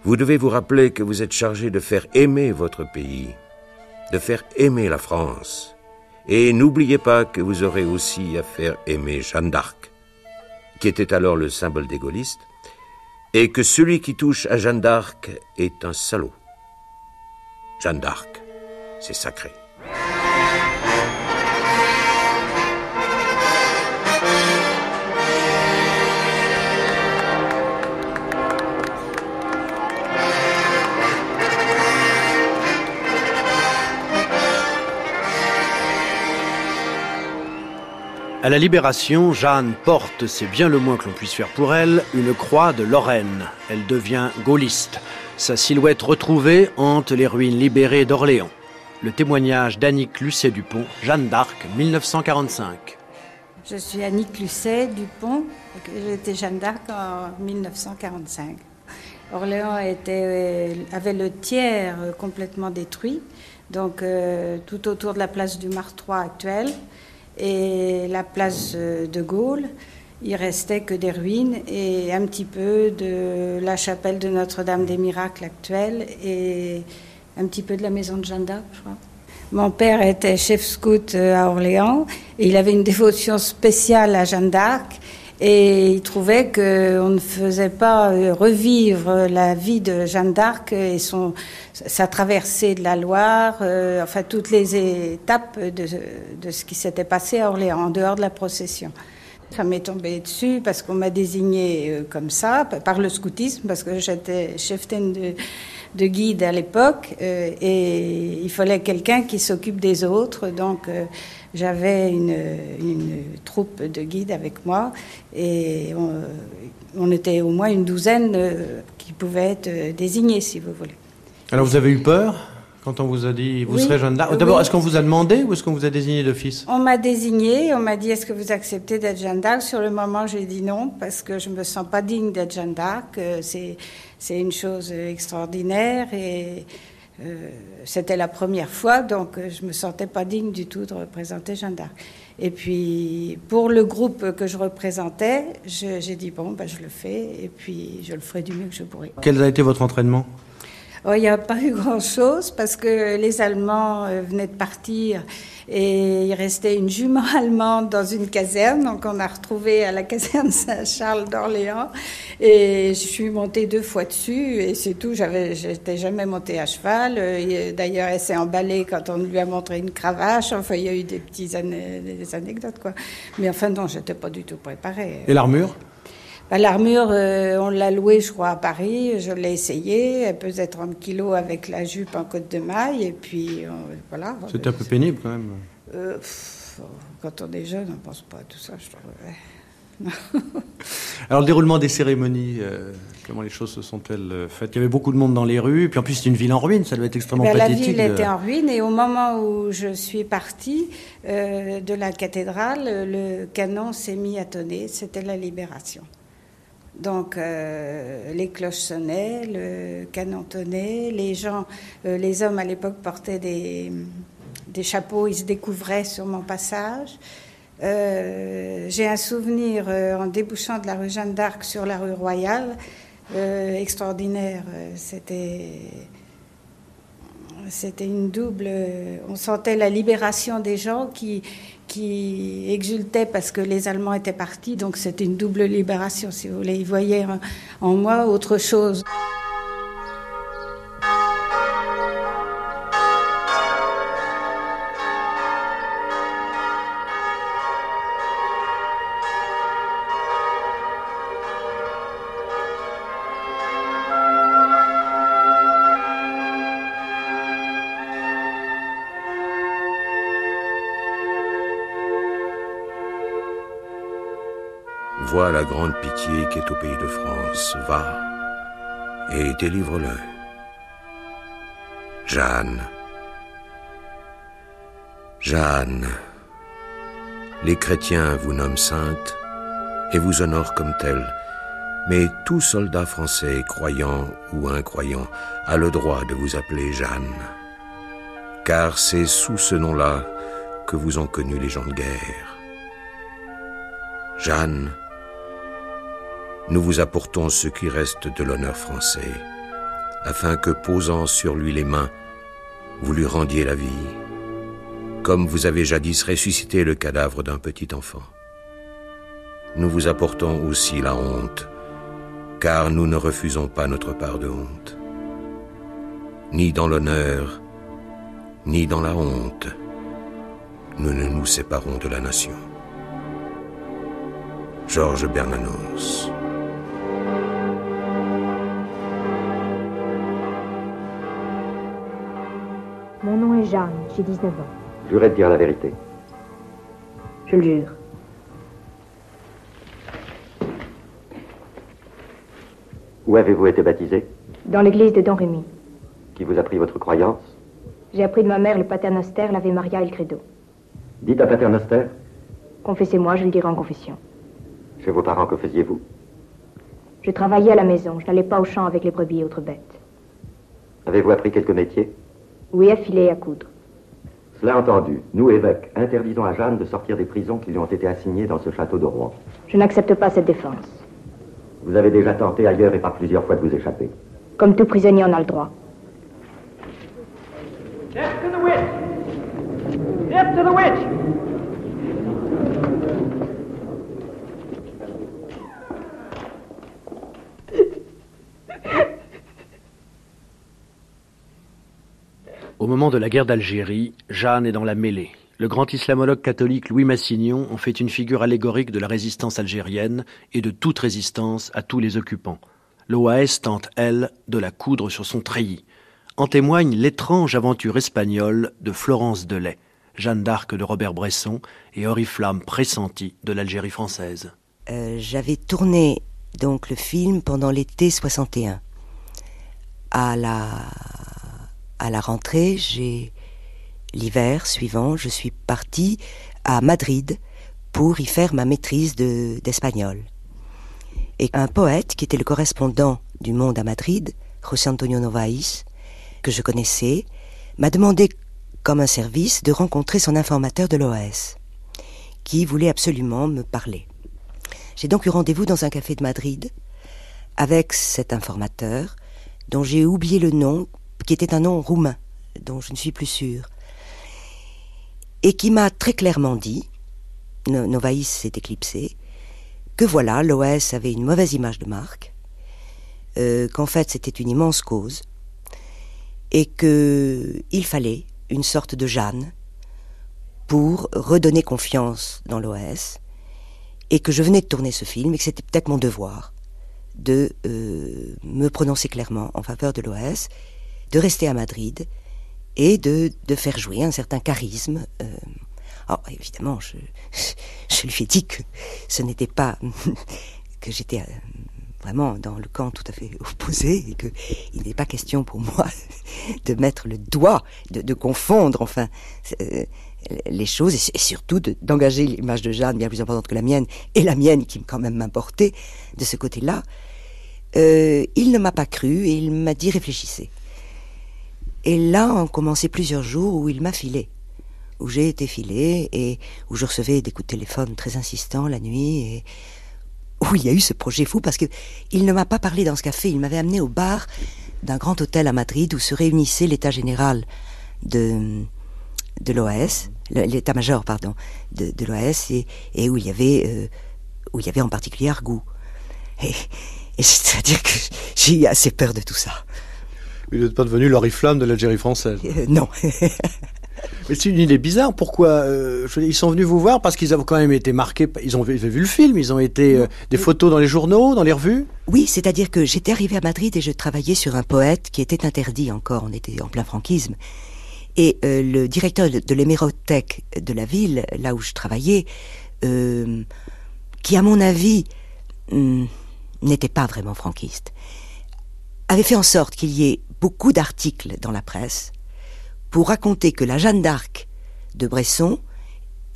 Vous devez vous rappeler que vous êtes chargé de faire aimer votre pays, de faire aimer la France. Et n'oubliez pas que vous aurez aussi à faire aimer Jeanne d'Arc, qui était alors le symbole des gaullistes, et que celui qui touche à Jeanne d'Arc est un salaud. Jeanne d'Arc, c'est sacré. À la Libération, Jeanne porte, c'est bien le moins que l'on puisse faire pour elle, une croix de Lorraine. Elle devient gaulliste. Sa silhouette retrouvée hante les ruines libérées d'Orléans. Le témoignage d'Annick Lucet Dupont, Jeanne d'Arc, 1945. Je suis Annick Lucet Dupont, j'étais Jeanne d'Arc en 1945. Orléans était, avait le tiers complètement détruit, donc euh, tout autour de la place du Martroi actuelle et la place de Gaulle, il restait que des ruines et un petit peu de la chapelle de Notre-Dame des Miracles actuelle et un petit peu de la maison de Jeanne d'Arc, je crois. Mon père était chef scout à Orléans et il avait une dévotion spéciale à Jeanne d'Arc et il trouvait qu'on ne faisait pas revivre la vie de Jeanne d'Arc et son, sa traversée de la Loire, euh, enfin toutes les étapes de, de ce qui s'était passé à Orléans, en dehors de la procession. Ça m'est tombé dessus parce qu'on m'a désigné euh, comme ça, par le scoutisme, parce que j'étais cheftaine de, de guide à l'époque, euh, et il fallait quelqu'un qui s'occupe des autres. Donc j'avais une, une, troupe de guides avec moi, et on, on était au moins une douzaine qui pouvaient être désignés, si vous voulez. Alors vous avez eu peur quand on vous a dit vous Oui. serez Jeanne d'Arc D'abord, est-ce qu'on vous a demandé ou est-ce qu'on vous a désigné d'office? On m'a désigné, on m'a dit est-ce que vous acceptez d'être Jeanne d'Arc Sur le moment, j'ai dit non parce que je me sens pas digne d'être Jeanne d'Arc. Euh, C'est c'est une chose extraordinaire et euh, c'était la première fois, donc euh, je me sentais pas digne du tout de représenter Jeanne d'Arc. Et puis pour le groupe que je représentais, j'ai dit bon, ben, je le fais et puis je le ferai du mieux que je pourrai. Quel a été votre entraînement? Oh, il n'y a pas eu grand-chose parce que les Allemands euh, venaient de partir et il restait une jument allemande dans une caserne. Donc on a retrouvé à la caserne Saint-Charles d'Orléans et je suis montée deux fois dessus et c'est tout. J'avais, j'étais jamais montée à cheval. Euh, il- D'ailleurs, elle s'est emballée quand on lui a montré une cravache. Enfin, il y a eu des petites des anecdotes quoi. Mais enfin non, j'étais pas du tout préparée. Et l'armure? L'armure, euh, on l'a louée, je crois, à Paris. Je l'ai essayée. Elle pesait 30 kilos avec la jupe en côte de maille. Et puis, euh, voilà. C'était un peu pénible quand même. Euh, pff, quand on est jeune, on pense pas à tout ça, je trouve. ouais. Alors le déroulement des cérémonies, euh, comment les choses se sont-elles faites? Il y avait beaucoup de monde dans les rues, puis en plus c'est une ville en ruine, ça doit être extrêmement Ben, la pathétique. ville de- était en ruine et au moment où je suis partie de la cathédrale, le canon s'est mis à tonner. C'était la libération. Donc euh, les cloches sonnaient, le canon tonnait, les gens, euh, les hommes à l'époque portaient des, des chapeaux, ils se découvraient sur mon passage. Euh, J'ai un souvenir en débouchant de la rue Jeanne d'Arc sur la rue Royale, extraordinaire. C'était c'était une double. On sentait la libération des gens qui, qui exultaient parce que les Allemands étaient partis. Donc c'était une double libération, si vous voulez. Ils voyaient en, en moi autre chose. La grande pitié qui est au pays de France. Va et délivre-le. Jeanne. Jeanne. Les chrétiens vous nomment sainte et vous honore comme tel. Mais tout soldat français, croyant ou incroyant, a le droit de vous appeler Jeanne. Car c'est sous ce nom-là que vous ont connu les gens de guerre. Jeanne, nous vous apportons ce qui reste de l'honneur français, afin que, posant sur lui les mains, vous lui rendiez la vie, comme vous avez jadis ressuscité le cadavre d'un petit enfant. Nous vous apportons aussi la honte, car nous ne refusons pas notre part de honte. Ni dans l'honneur, ni dans la honte, nous ne nous séparons de la nation. Georges Bernanos. Jeanne, j'ai 19 ans. Jurez de dire la vérité. Je le jure. Où avez-vous été baptisé? Dans l'église de Don Rémy. Qui vous a pris votre croyance? J'ai appris de ma mère le paternoster, l'Ave Maria et le credo. Dites à paternoster. Confessez-moi, je le dirai en confession. Chez vos parents, que faisiez-vous? Je travaillais à la maison, je n'allais pas au champ avec les brebis et autres bêtes. Avez-vous appris quelques métiers? Oui, à filer et à coudre. Cela entendu, nous, évêques, interdisons à Jeanne de sortir des prisons qui lui ont été assignées dans ce château de Rouen. Je n'accepte pas cette défense. Vous avez déjà tenté ailleurs et par plusieurs fois de vous échapper. Comme tout prisonnier en a le droit. Death to the witch! Death to the witch! Au moment de la guerre d'Algérie, Jeanne est dans la mêlée. Le grand islamologue catholique Louis Massignon en fait une figure allégorique de la résistance algérienne et de toute résistance à tous les occupants. L'OAS tente, elle, de la coudre sur son treillis. En témoigne l'étrange aventure espagnole de Florence Delay, Jeanne d'Arc de Robert Bresson et Oriflamme pressentie de l'Algérie française. Euh, J'avais tourné donc le film pendant l'été 61. À la, à la rentrée, j'ai l'hiver suivant, je suis partie à Madrid pour y faire ma maîtrise d'espagnol. et un poète qui était le correspondant du Monde à Madrid, José Antonio Novaes, que je connaissais, m'a demandé comme un service de rencontrer son informateur de l'OS, qui voulait absolument me parler. J'ai donc eu rendez-vous dans un café de Madrid avec cet informateur, dont j'ai oublié le nom, qui était un nom roumain, dont je ne suis plus sûre, et qui m'a très clairement dit, Novaïs s'est éclipsé, que voilà, l'OS avait une mauvaise image de marque, euh, qu'en fait c'était une immense cause, et qu'il fallait une sorte de Jeanne pour redonner confiance dans l'OS, et que je venais de tourner ce film, et que c'était peut-être mon devoir de euh, me prononcer clairement en faveur de l'OS, de rester à Madrid, et de, de faire jouer un certain charisme. Euh, alors, évidemment, je, je lui ai dit que ce n'était pas que j'étais euh, vraiment dans le camp tout à fait opposé et qu'il n'est pas question pour moi de mettre le doigt, de, confondre enfin euh, les choses et, surtout d'engager l'image de Jeanne bien plus importante que la mienne et la mienne qui quand même m'importait de ce côté-là. Il ne m'a pas cru et il m'a dit réfléchissez. Et là ont commencé plusieurs jours où il m'a filé, où j'ai été filé et où je recevais des coups de téléphone très insistants la nuit et où il y a eu ce projet fou parce que il ne m'a pas parlé dans ce café, il m'avait amené au bar d'un grand hôtel à Madrid où se réunissait l'état général de de l'OAS, l'état-major pardon de, de l'OAS et, et, où il y avait euh, où il y avait en particulier Argou. Et, et c'est-à-dire que j'ai eu assez peur de tout ça. Vous n'êtes pas devenu l'oriflamme de l'Algérie française euh, Non. Mais c'est une idée bizarre. Pourquoi euh, je, Ils sont venus vous voir parce qu'ils avaient quand même été marqués. Ils ont vu, vu le film. Ils ont été euh, des photos dans les journaux, dans les revues? Oui, c'est-à-dire que j'étais arrivée à Madrid et je travaillais sur un poète qui était interdit encore. On était en plein franquisme. Et euh, le directeur de, de l'hémérothèque de la ville, là où je travaillais, qui à mon avis hmm, n'était pas vraiment franquiste, avait fait en sorte qu'il y ait beaucoup d'articles dans la presse pour raconter que la Jeanne d'Arc de Bresson,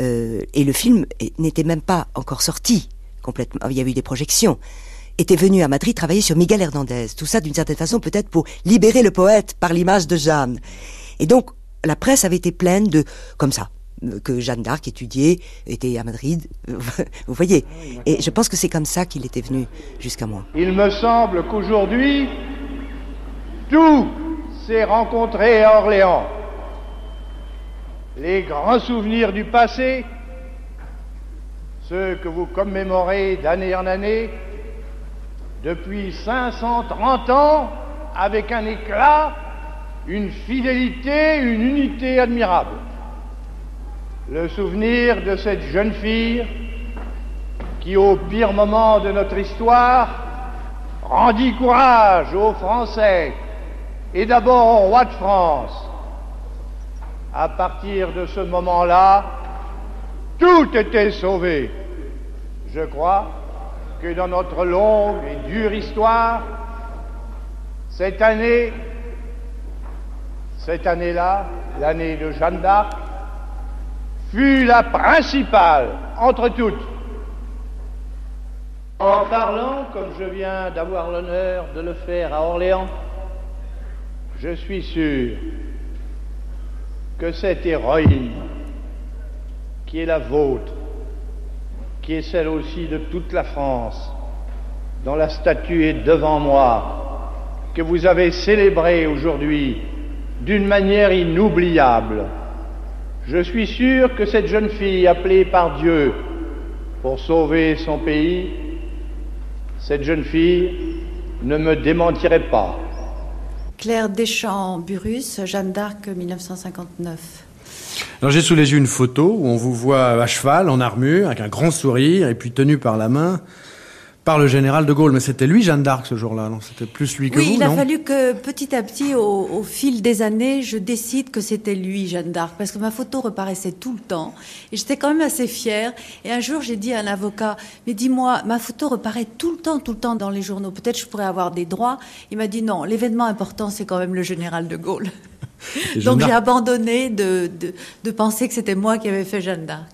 euh, et le film n'était même pas encore sorti, complètement. Il y a eu des projections. Était venu à Madrid travailler sur Miguel Hernandez. Tout ça, d'une certaine façon, peut-être pour libérer le poète par l'image de Jeanne. Et donc, la presse avait été pleine de, comme ça, que Jeanne d'Arc étudiait, était à Madrid. Vous voyez. Et je pense que c'est comme ça qu'il était venu jusqu'à moi. Il me semble qu'aujourd'hui, tout s'est rencontré à Orléans. Les grands souvenirs du passé, ceux que vous commémorez d'année en année, depuis 530 ans, avec un éclat, une fidélité, une unité admirable. Le souvenir de cette jeune fille qui, au pire moment de notre histoire, rendit courage aux Français et d'abord au roi de France. À partir de ce moment-là, tout était sauvé. Je crois que dans notre longue et dure histoire, cette année, cette année-là, l'année de Jeanne d'Arc, fut la principale entre toutes. En parlant, comme je viens d'avoir l'honneur de le faire à Orléans, je suis sûr que cette héroïne qui est la vôtre, qui est celle aussi de toute la France, dont la statue est devant moi, que vous avez célébrée aujourd'hui d'une manière inoubliable, je suis sûr que cette jeune fille appelée par Dieu pour sauver son pays, cette jeune fille ne me démentirait pas. Claire Deschamps-Burus, Jeanne d'Arc, 1959. Alors j'ai sous les yeux une photo où on vous voit à cheval, en armure, avec un grand sourire, et puis tenu par la main par le général de Gaulle. Mais c'était lui, Jeanne d'Arc, ce jour-là, non? C'était plus lui que oui, vous, il a non? fallu que petit à petit, au, au fil des années, je décide que c'était lui, Jeanne d'Arc, parce que ma photo reparaissait tout le temps, et j'étais quand même assez fière. Et un jour, j'ai dit à un avocat, mais dis-moi, ma photo reparaît tout le temps, tout le temps dans les journaux. Peut-être je pourrais avoir des droits. Il m'a dit non, l'événement important, c'est quand même le général de Gaulle. Donc j'ai abandonné de, de, de penser que c'était moi qui avais fait Jeanne d'Arc.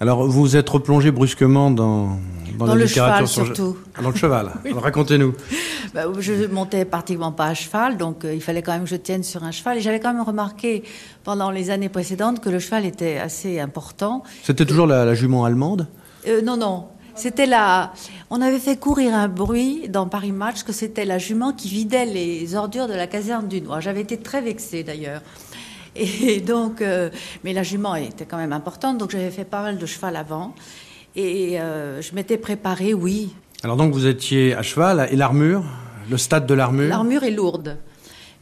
Alors vous vous êtes replongé brusquement dans, dans, Dans la le littérature cheval, sur- surtout. Ah, Dans le cheval. Oui. Racontez-nous. Bah, je montais pratiquement pas à cheval, donc euh, il fallait quand même que je tienne sur un cheval. Et j'avais quand même remarqué pendant les années précédentes que le cheval était assez important. C'était toujours la, la jument allemande? Euh, non, non. C'était la. On avait fait courir un bruit dans Paris Match que c'était la jument qui vidait les ordures de la caserne du Noir. J'avais été très vexée d'ailleurs. Et donc, euh, mais la jument était quand même importante, donc j'avais fait pas mal de cheval avant. Et euh, je m'étais préparée, oui. Alors donc vous étiez à cheval et l'armure, le stade de l'armure? L'armure est lourde.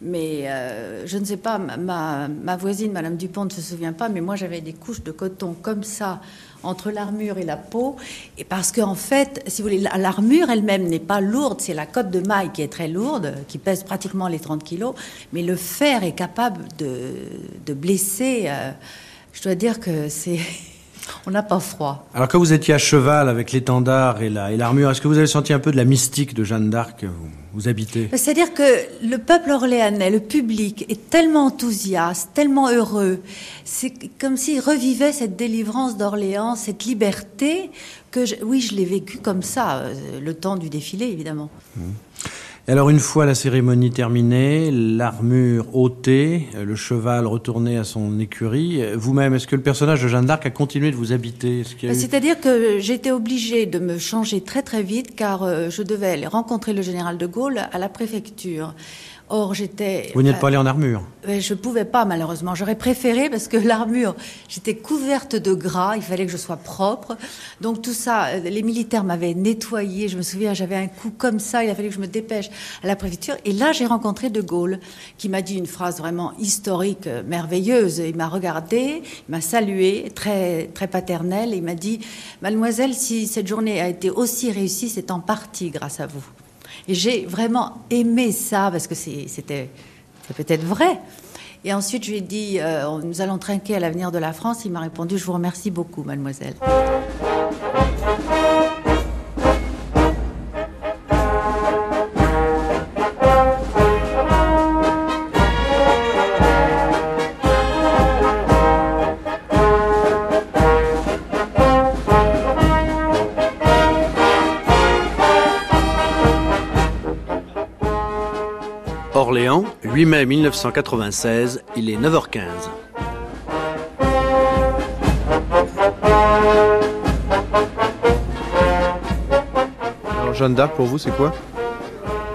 Mais euh, je ne sais pas, ma- ma, voisine, Madame Dupont, ne se souvient pas, mais moi j'avais des couches de coton comme ça entre l'armure et la peau. Et parce qu'en fait, si vous voulez, la- l'armure elle-même n'est pas lourde, c'est la cotte de maille qui est très lourde, qui pèse pratiquement les 30 kilos, mais le fer est capable de, de blesser. euh, je dois dire que c'est. On n'a pas froid. Alors quand vous étiez à cheval avec l'étendard et la- et l'armure, est-ce que vous avez senti un peu de la mystique de Jeanne d'Arc vous, vous habitez? C'est-à-dire que le peuple orléanais, le public, est tellement enthousiaste, tellement heureux. C'est comme s'il revivait cette délivrance d'Orléans, cette liberté que, je- oui, je l'ai vécu comme ça, euh, le temps du défilé, évidemment. Et alors une fois la cérémonie terminée, l'armure ôtée, le cheval retourné à son écurie, vous-même, est-ce que le personnage de Jeanne d'Arc a continué de vous habiter? Eu- C'est-à-dire que j'étais obligée de me changer très très vite car euh, je devais aller rencontrer le général de Gaulle à la préfecture. Or, j'étais. Vous n'êtes euh, pas allé en armure Ouais, Je pouvais pas malheureusement. J'aurais préféré parce que l'armure, j'étais couverte de gras. Il fallait que je sois propre. Donc tout ça, euh, les militaires m'avaient nettoyé. Je me souviens, j'avais un coup comme ça. Il a fallu que je me dépêche à la préfecture. Et là, j'ai rencontré De Gaulle, qui m'a dit une phrase vraiment historique, euh, merveilleuse. Il m'a regardé, il m'a salué, très très paternel. Et il m'a dit, Mademoiselle, si cette journée a été aussi réussie, c'est en partie grâce à vous. Et j'ai vraiment aimé ça parce que c'était peut-être vrai. Et ensuite, je lui ai dit, euh, nous allons trinquer à l'avenir de la France. Il m'a répondu, je vous remercie beaucoup, mademoiselle. d'Orléans, 8 mai 1996, il est 9h15. Alors Jeanne d'Arc, pour vous, c'est quoi?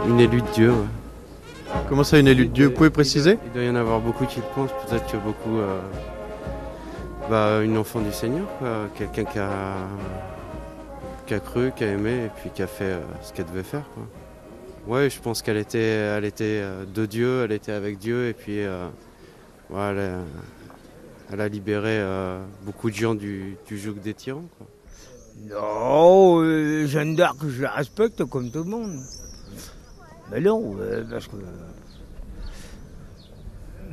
Une élue de Dieu. ouais. Comment ça, une élue de Dieu? Vous pouvez préciser? Il doit y en avoir beaucoup qui le pensent, peut-être que beaucoup. euh, bah, une enfant du Seigneur. Quelqu'un qui a, qui a cru, qui a aimé, et puis qui a fait euh, ce qu'elle devait faire, quoi. Ouais, je pense qu'elle était, elle était euh, de Dieu, elle était avec Dieu, et puis euh, elle, a, libéré euh, beaucoup de gens du, du joug des tyrans, quoi. Non, Jeanne d'Arc, je la respecte comme tout le monde. Mais non, parce que.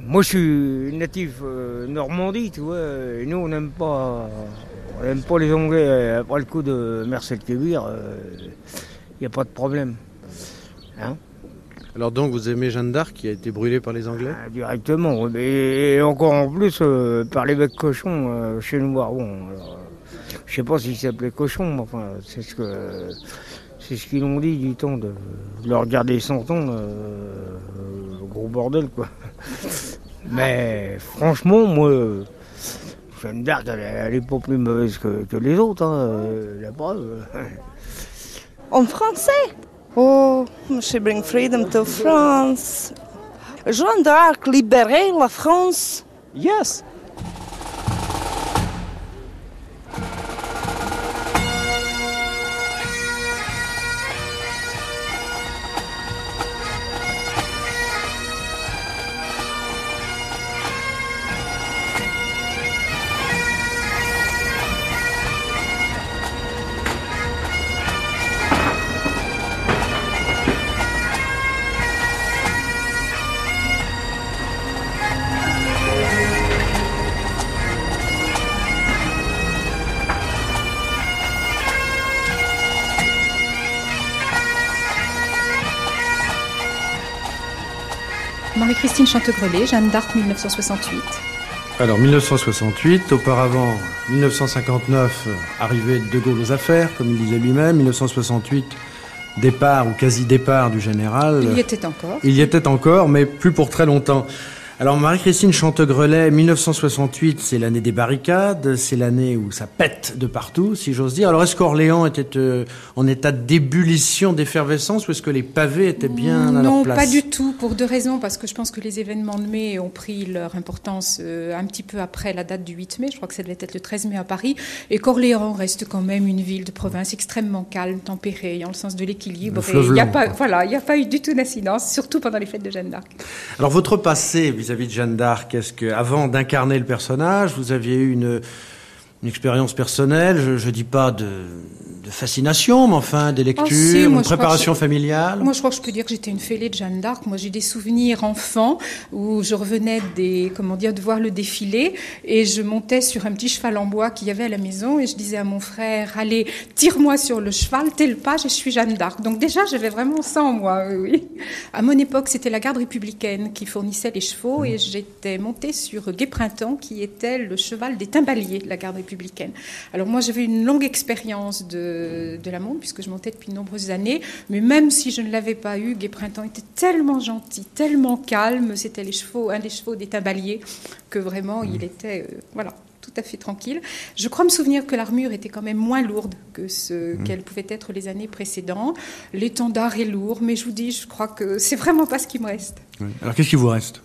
Moi, je suis natif Normandie, tu vois, et nous, on n'aime pas. Pas les Anglais. Après le coup de Marcel Kébir, il n'y a pas de problème. Hein Alors donc, vous aimez Jeanne d'Arc qui a été brûlée par les Anglais Ah, Directement. Et encore en plus, euh, par l'évêque Cochon, euh, chez nous. Bon, alors, euh, je sais pas s'il s'appelait Cochon, mais enfin, c'est ce que. C'est ce qu'ils ont dit du temps de, de leur garder 100 ans, euh, gros bordel quoi. Mais franchement, moi, euh, Jeanne d'Arc, elle, elle est pas plus mauvaise que, que les autres, hein, euh, la preuve. En français? Oh, she bring freedom to France. Jeanne d'Arc libérer la France. Yes. Chantegrelet, Jeanne d'Arc 1968. Alors 1968, auparavant 1959, euh, arrivée de De Gaulle aux affaires, comme il disait lui-même, 1968, départ ou quasi-départ du général. Il y était encore. Il y était encore, mais plus pour très longtemps. Alors Marie-Christine Chantegrelet, 1968, c'est l'année des barricades, c'est l'année où ça pète de partout, si j'ose dire. Alors est-ce qu'Orléans était euh, en état d'ébullition, d'effervescence, ou est-ce que les pavés étaient bien à leur Non, place pas du tout, pour deux raisons. Parce que je pense que les événements de mai ont pris leur importance euh, un petit peu après la date du 8 mai. Je crois que ça devait être le 13 mai à Paris. Et qu'Orléans reste quand même une ville de province extrêmement calme, tempérée, en le sens de l'équilibre. Il n'y a pas, quoi. voilà, il n'y a pas eu du tout d'incidence, surtout pendant les fêtes de Jeanne d'Arc. Alors votre passé vis-à-vis de Jeanne d'Arc, est-ce que avant d'incarner le personnage, vous aviez eu une, une expérience personnelle, je, ne dis pas de, de fascination, mais enfin des lectures, Ah, si, moi, une préparation je- familiale Moi, je crois que je peux dire que j'étais une fêlée de Jeanne d'Arc. Moi, j'ai des souvenirs enfants où je revenais des, comment dire, de voir le défilé et je montais sur un petit cheval en bois qu'il y avait à la maison et je disais à mon frère, allez, tire-moi sur le cheval, tel page et je suis Jeanne d'Arc. Donc déjà, j'avais vraiment ça en moi, oui. À mon époque, c'était la garde républicaine qui fournissait les chevaux et j'étais montée sur Gai Printemps qui était le cheval des timbaliers de la garde républicaine. Alors moi, j'avais une longue expérience de, de la montre puisque je montais depuis de nombreuses années, mais même si je ne l'avais pas eu, Gai Printemps était tellement gentil, tellement calme, c'était les chevaux, un des chevaux des timbaliers, que vraiment il était, euh, voilà, tout à fait tranquille. Je crois me souvenir que l'armure était quand même moins lourde que ce qu'elle pouvait être les années précédentes. L'étendard est lourd, mais je vous dis, je crois que c'est vraiment pas ce qui me reste Oui. Alors qu'est-ce qui vous reste?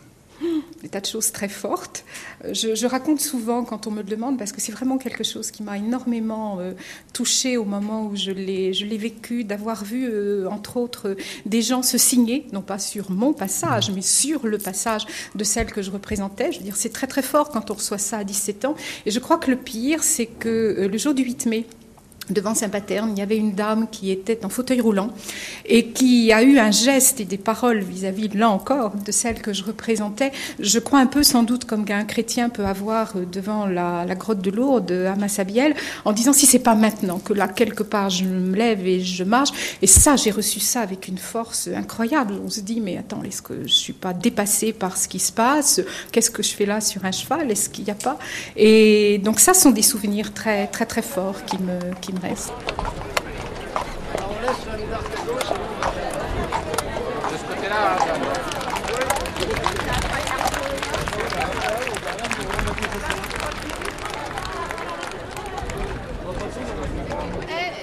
Des tas de choses très fortes. Euh, Je, raconte souvent quand on me le demande, parce que c'est vraiment quelque chose qui m'a énormément euh, touchée au moment où je l'ai je l'ai vécu, d'avoir vu, euh, entre autres, des gens se signer, non pas sur mon passage, mais sur le passage de celle que je représentais. Je veux dire, c'est très très fort quand on reçoit ça à 17 ans. Et je crois que le pire, c'est que le jour du 8 mai, Devant Saint-Paterne, il y avait une dame qui était en fauteuil roulant et qui a eu un geste et des paroles vis-à-vis, là encore, de celle que je représentais. Je crois un peu, sans doute, comme qu'un chrétien peut avoir euh, devant la, grotte de Lourdes à Massabielle, en disant si c'est pas maintenant que là, quelque part, je me lève et je marche. Et ça, j'ai reçu ça avec une force incroyable. On se dit, mais attends, est-ce que je suis pas dépassée par ce qui se passe? Qu'est-ce que je fais là sur un cheval? Est-ce qu'il n'y a pas? Et donc, ça sont des souvenirs très, très, très forts qui me, qui Brest. Euh,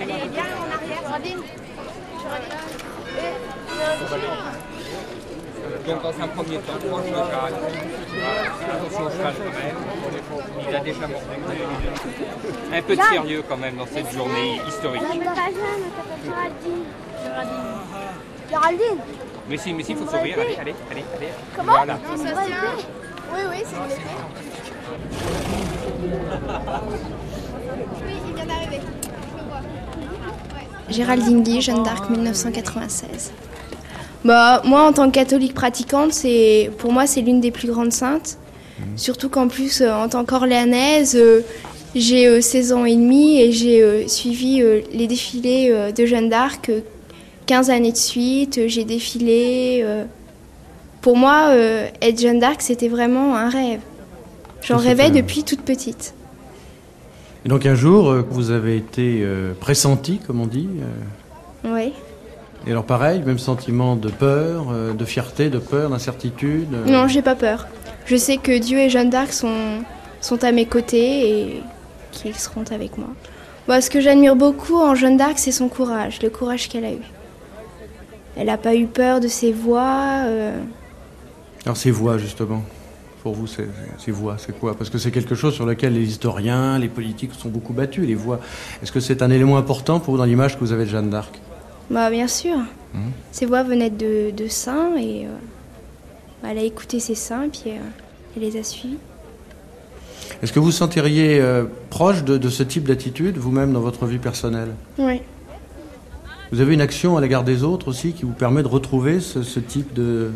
Allez, viens en arrière, Géraldine. Géraldine. Euh, donc dans un premier temps, proche le cheval. Attention au cheval quand même. Il a déjà mordu. Un peu de sérieux quand même dans cette journée historique. Géraldine Mais si, mais si, il faut sourire. Allez, allez, allez, allez. Comment Voilà. Oui, oui, c'est bien. Oui, il vient d'arriver. Je le vois. Géraldine Guy, Jeanne d'Arc, 1996. Bah, moi, en tant que catholique pratiquante, c'est, pour moi, c'est l'une des plus grandes saintes. Surtout qu'en plus, euh, en tant qu'orléanaise, euh, j'ai euh, 16 ans et demi et j'ai euh, suivi euh, les défilés euh, de Jeanne d'Arc euh, 15 années de suite. Euh, J'ai défilé. euh. Pour moi, euh, être Jeanne d'Arc, c'était vraiment un rêve. J'en rêvais depuis toute petite. Et donc un jour, euh, vous avez été euh, pressenti, comme on dit. euh, Oui. Et alors pareil, même sentiment de peur, euh, de fierté, de peur, d'incertitude. euh, Non, j'ai pas peur. Je sais que Dieu et Jeanne d'Arc sont, sont à mes côtés et qu'ils seront avec moi. Moi, ce que j'admire beaucoup en Jeanne d'Arc, c'est son courage, le courage qu'elle a eu. Elle n'a pas eu peur de ses voix. euh, Alors ces voix, justement, pour vous, c'est- ces voix, c'est quoi? Parce que c'est quelque chose sur lequel les historiens, les politiques sont beaucoup battus, les voix. Est-ce que c'est un élément important pour vous dans l'image que vous avez de Jeanne d'Arc? Bah, bien sûr. Mhm. Ses voix venaient de, de saints et euh, elle a écouté ses saints puis euh, elle les a suivis. Est-ce que vous vous sentiriez euh, proche de, de ce type d'attitude, vous-même, dans votre vie personnelle? Oui. Vous avez une action à l'égard des autres aussi qui vous permet de retrouver ce, ce type de...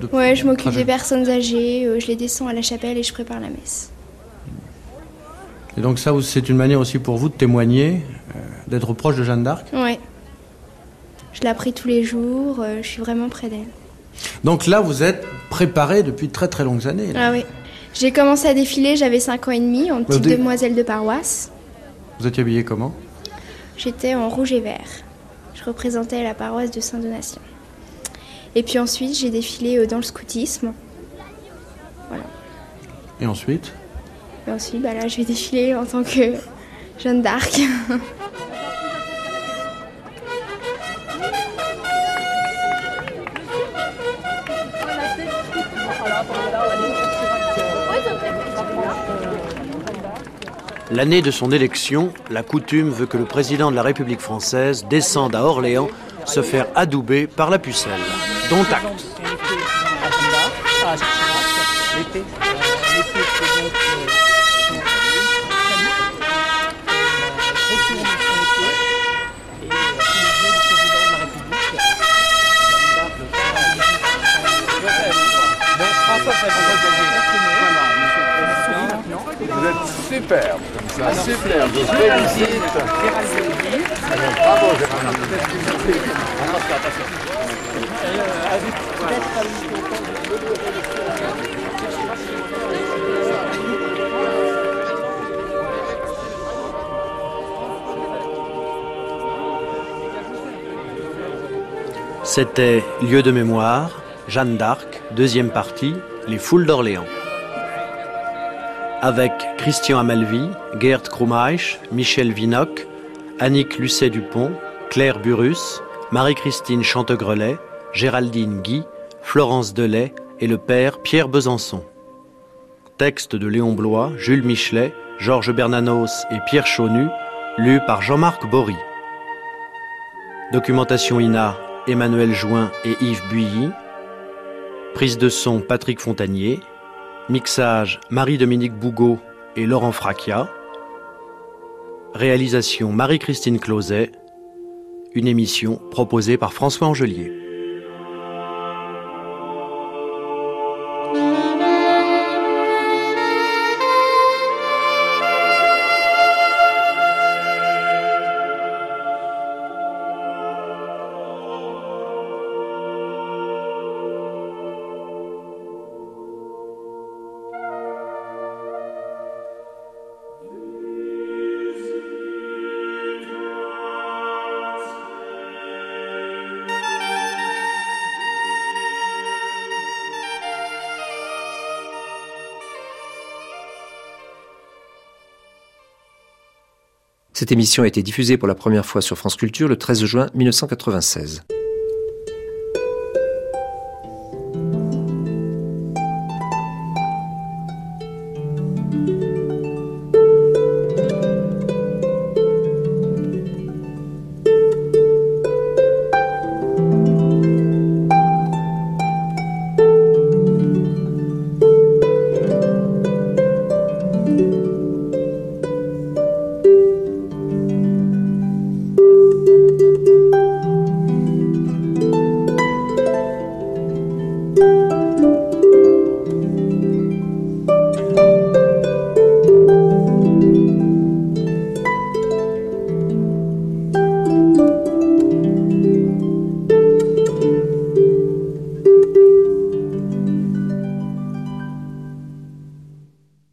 de Ouais, je m'occupe des personnes âgées, je les descends à la chapelle et je prépare la messe. Et donc ça, c'est une manière aussi pour vous de témoigner, d'être proche de Jeanne d'Arc? Ouais. Je la prie tous les jours, euh, je suis vraiment près d'elle. Donc là, vous êtes préparé depuis de très très longues années. là. Ah oui. J'ai commencé à défiler, j'avais 5 ans et demi, en petite dé- demoiselle de paroisse. Vous êtes habillé comment? J'étais en rouge et vert. Je représentais la paroisse de Saint-Donatien. Et puis ensuite, j'ai défilé euh, dans le scoutisme. Voilà. Et ensuite? Et ensuite, bah là, je vais défiler en tant que Jeanne d'Arc. L'année de son élection, la coutume veut que le président de la République française descende à Orléans se faire adouber par la pucelle. Dont. Vous êtes superbe bravo C'était Lieu de mémoire, Jeanne d'Arc, deuxième partie, Les foules d'Orléans. Avec Christian Amalvi, Gerd Krumaich, Michel Vinoc, Annick Lucet-Dupont, Claire Burus, Marie-Christine Chantegrelet, Géraldine Guy, Florence Delay et le père Pierre Besançon. Texte de Léon Blois, Jules Michelet, Georges Bernanos et Pierre Chaunu, lu par Jean-Marc Bory. Documentation INA, Emmanuel Join et Yves Builly. Prise de son, Patrick Fontanier. Mixage, Marie-Dominique Bougot et Laurent Fracchia. Réalisation, Marie-Christine Closet. Une émission proposée par François Angelier. Cette émission a été diffusée pour la première fois sur France Culture le 13 juin 1996.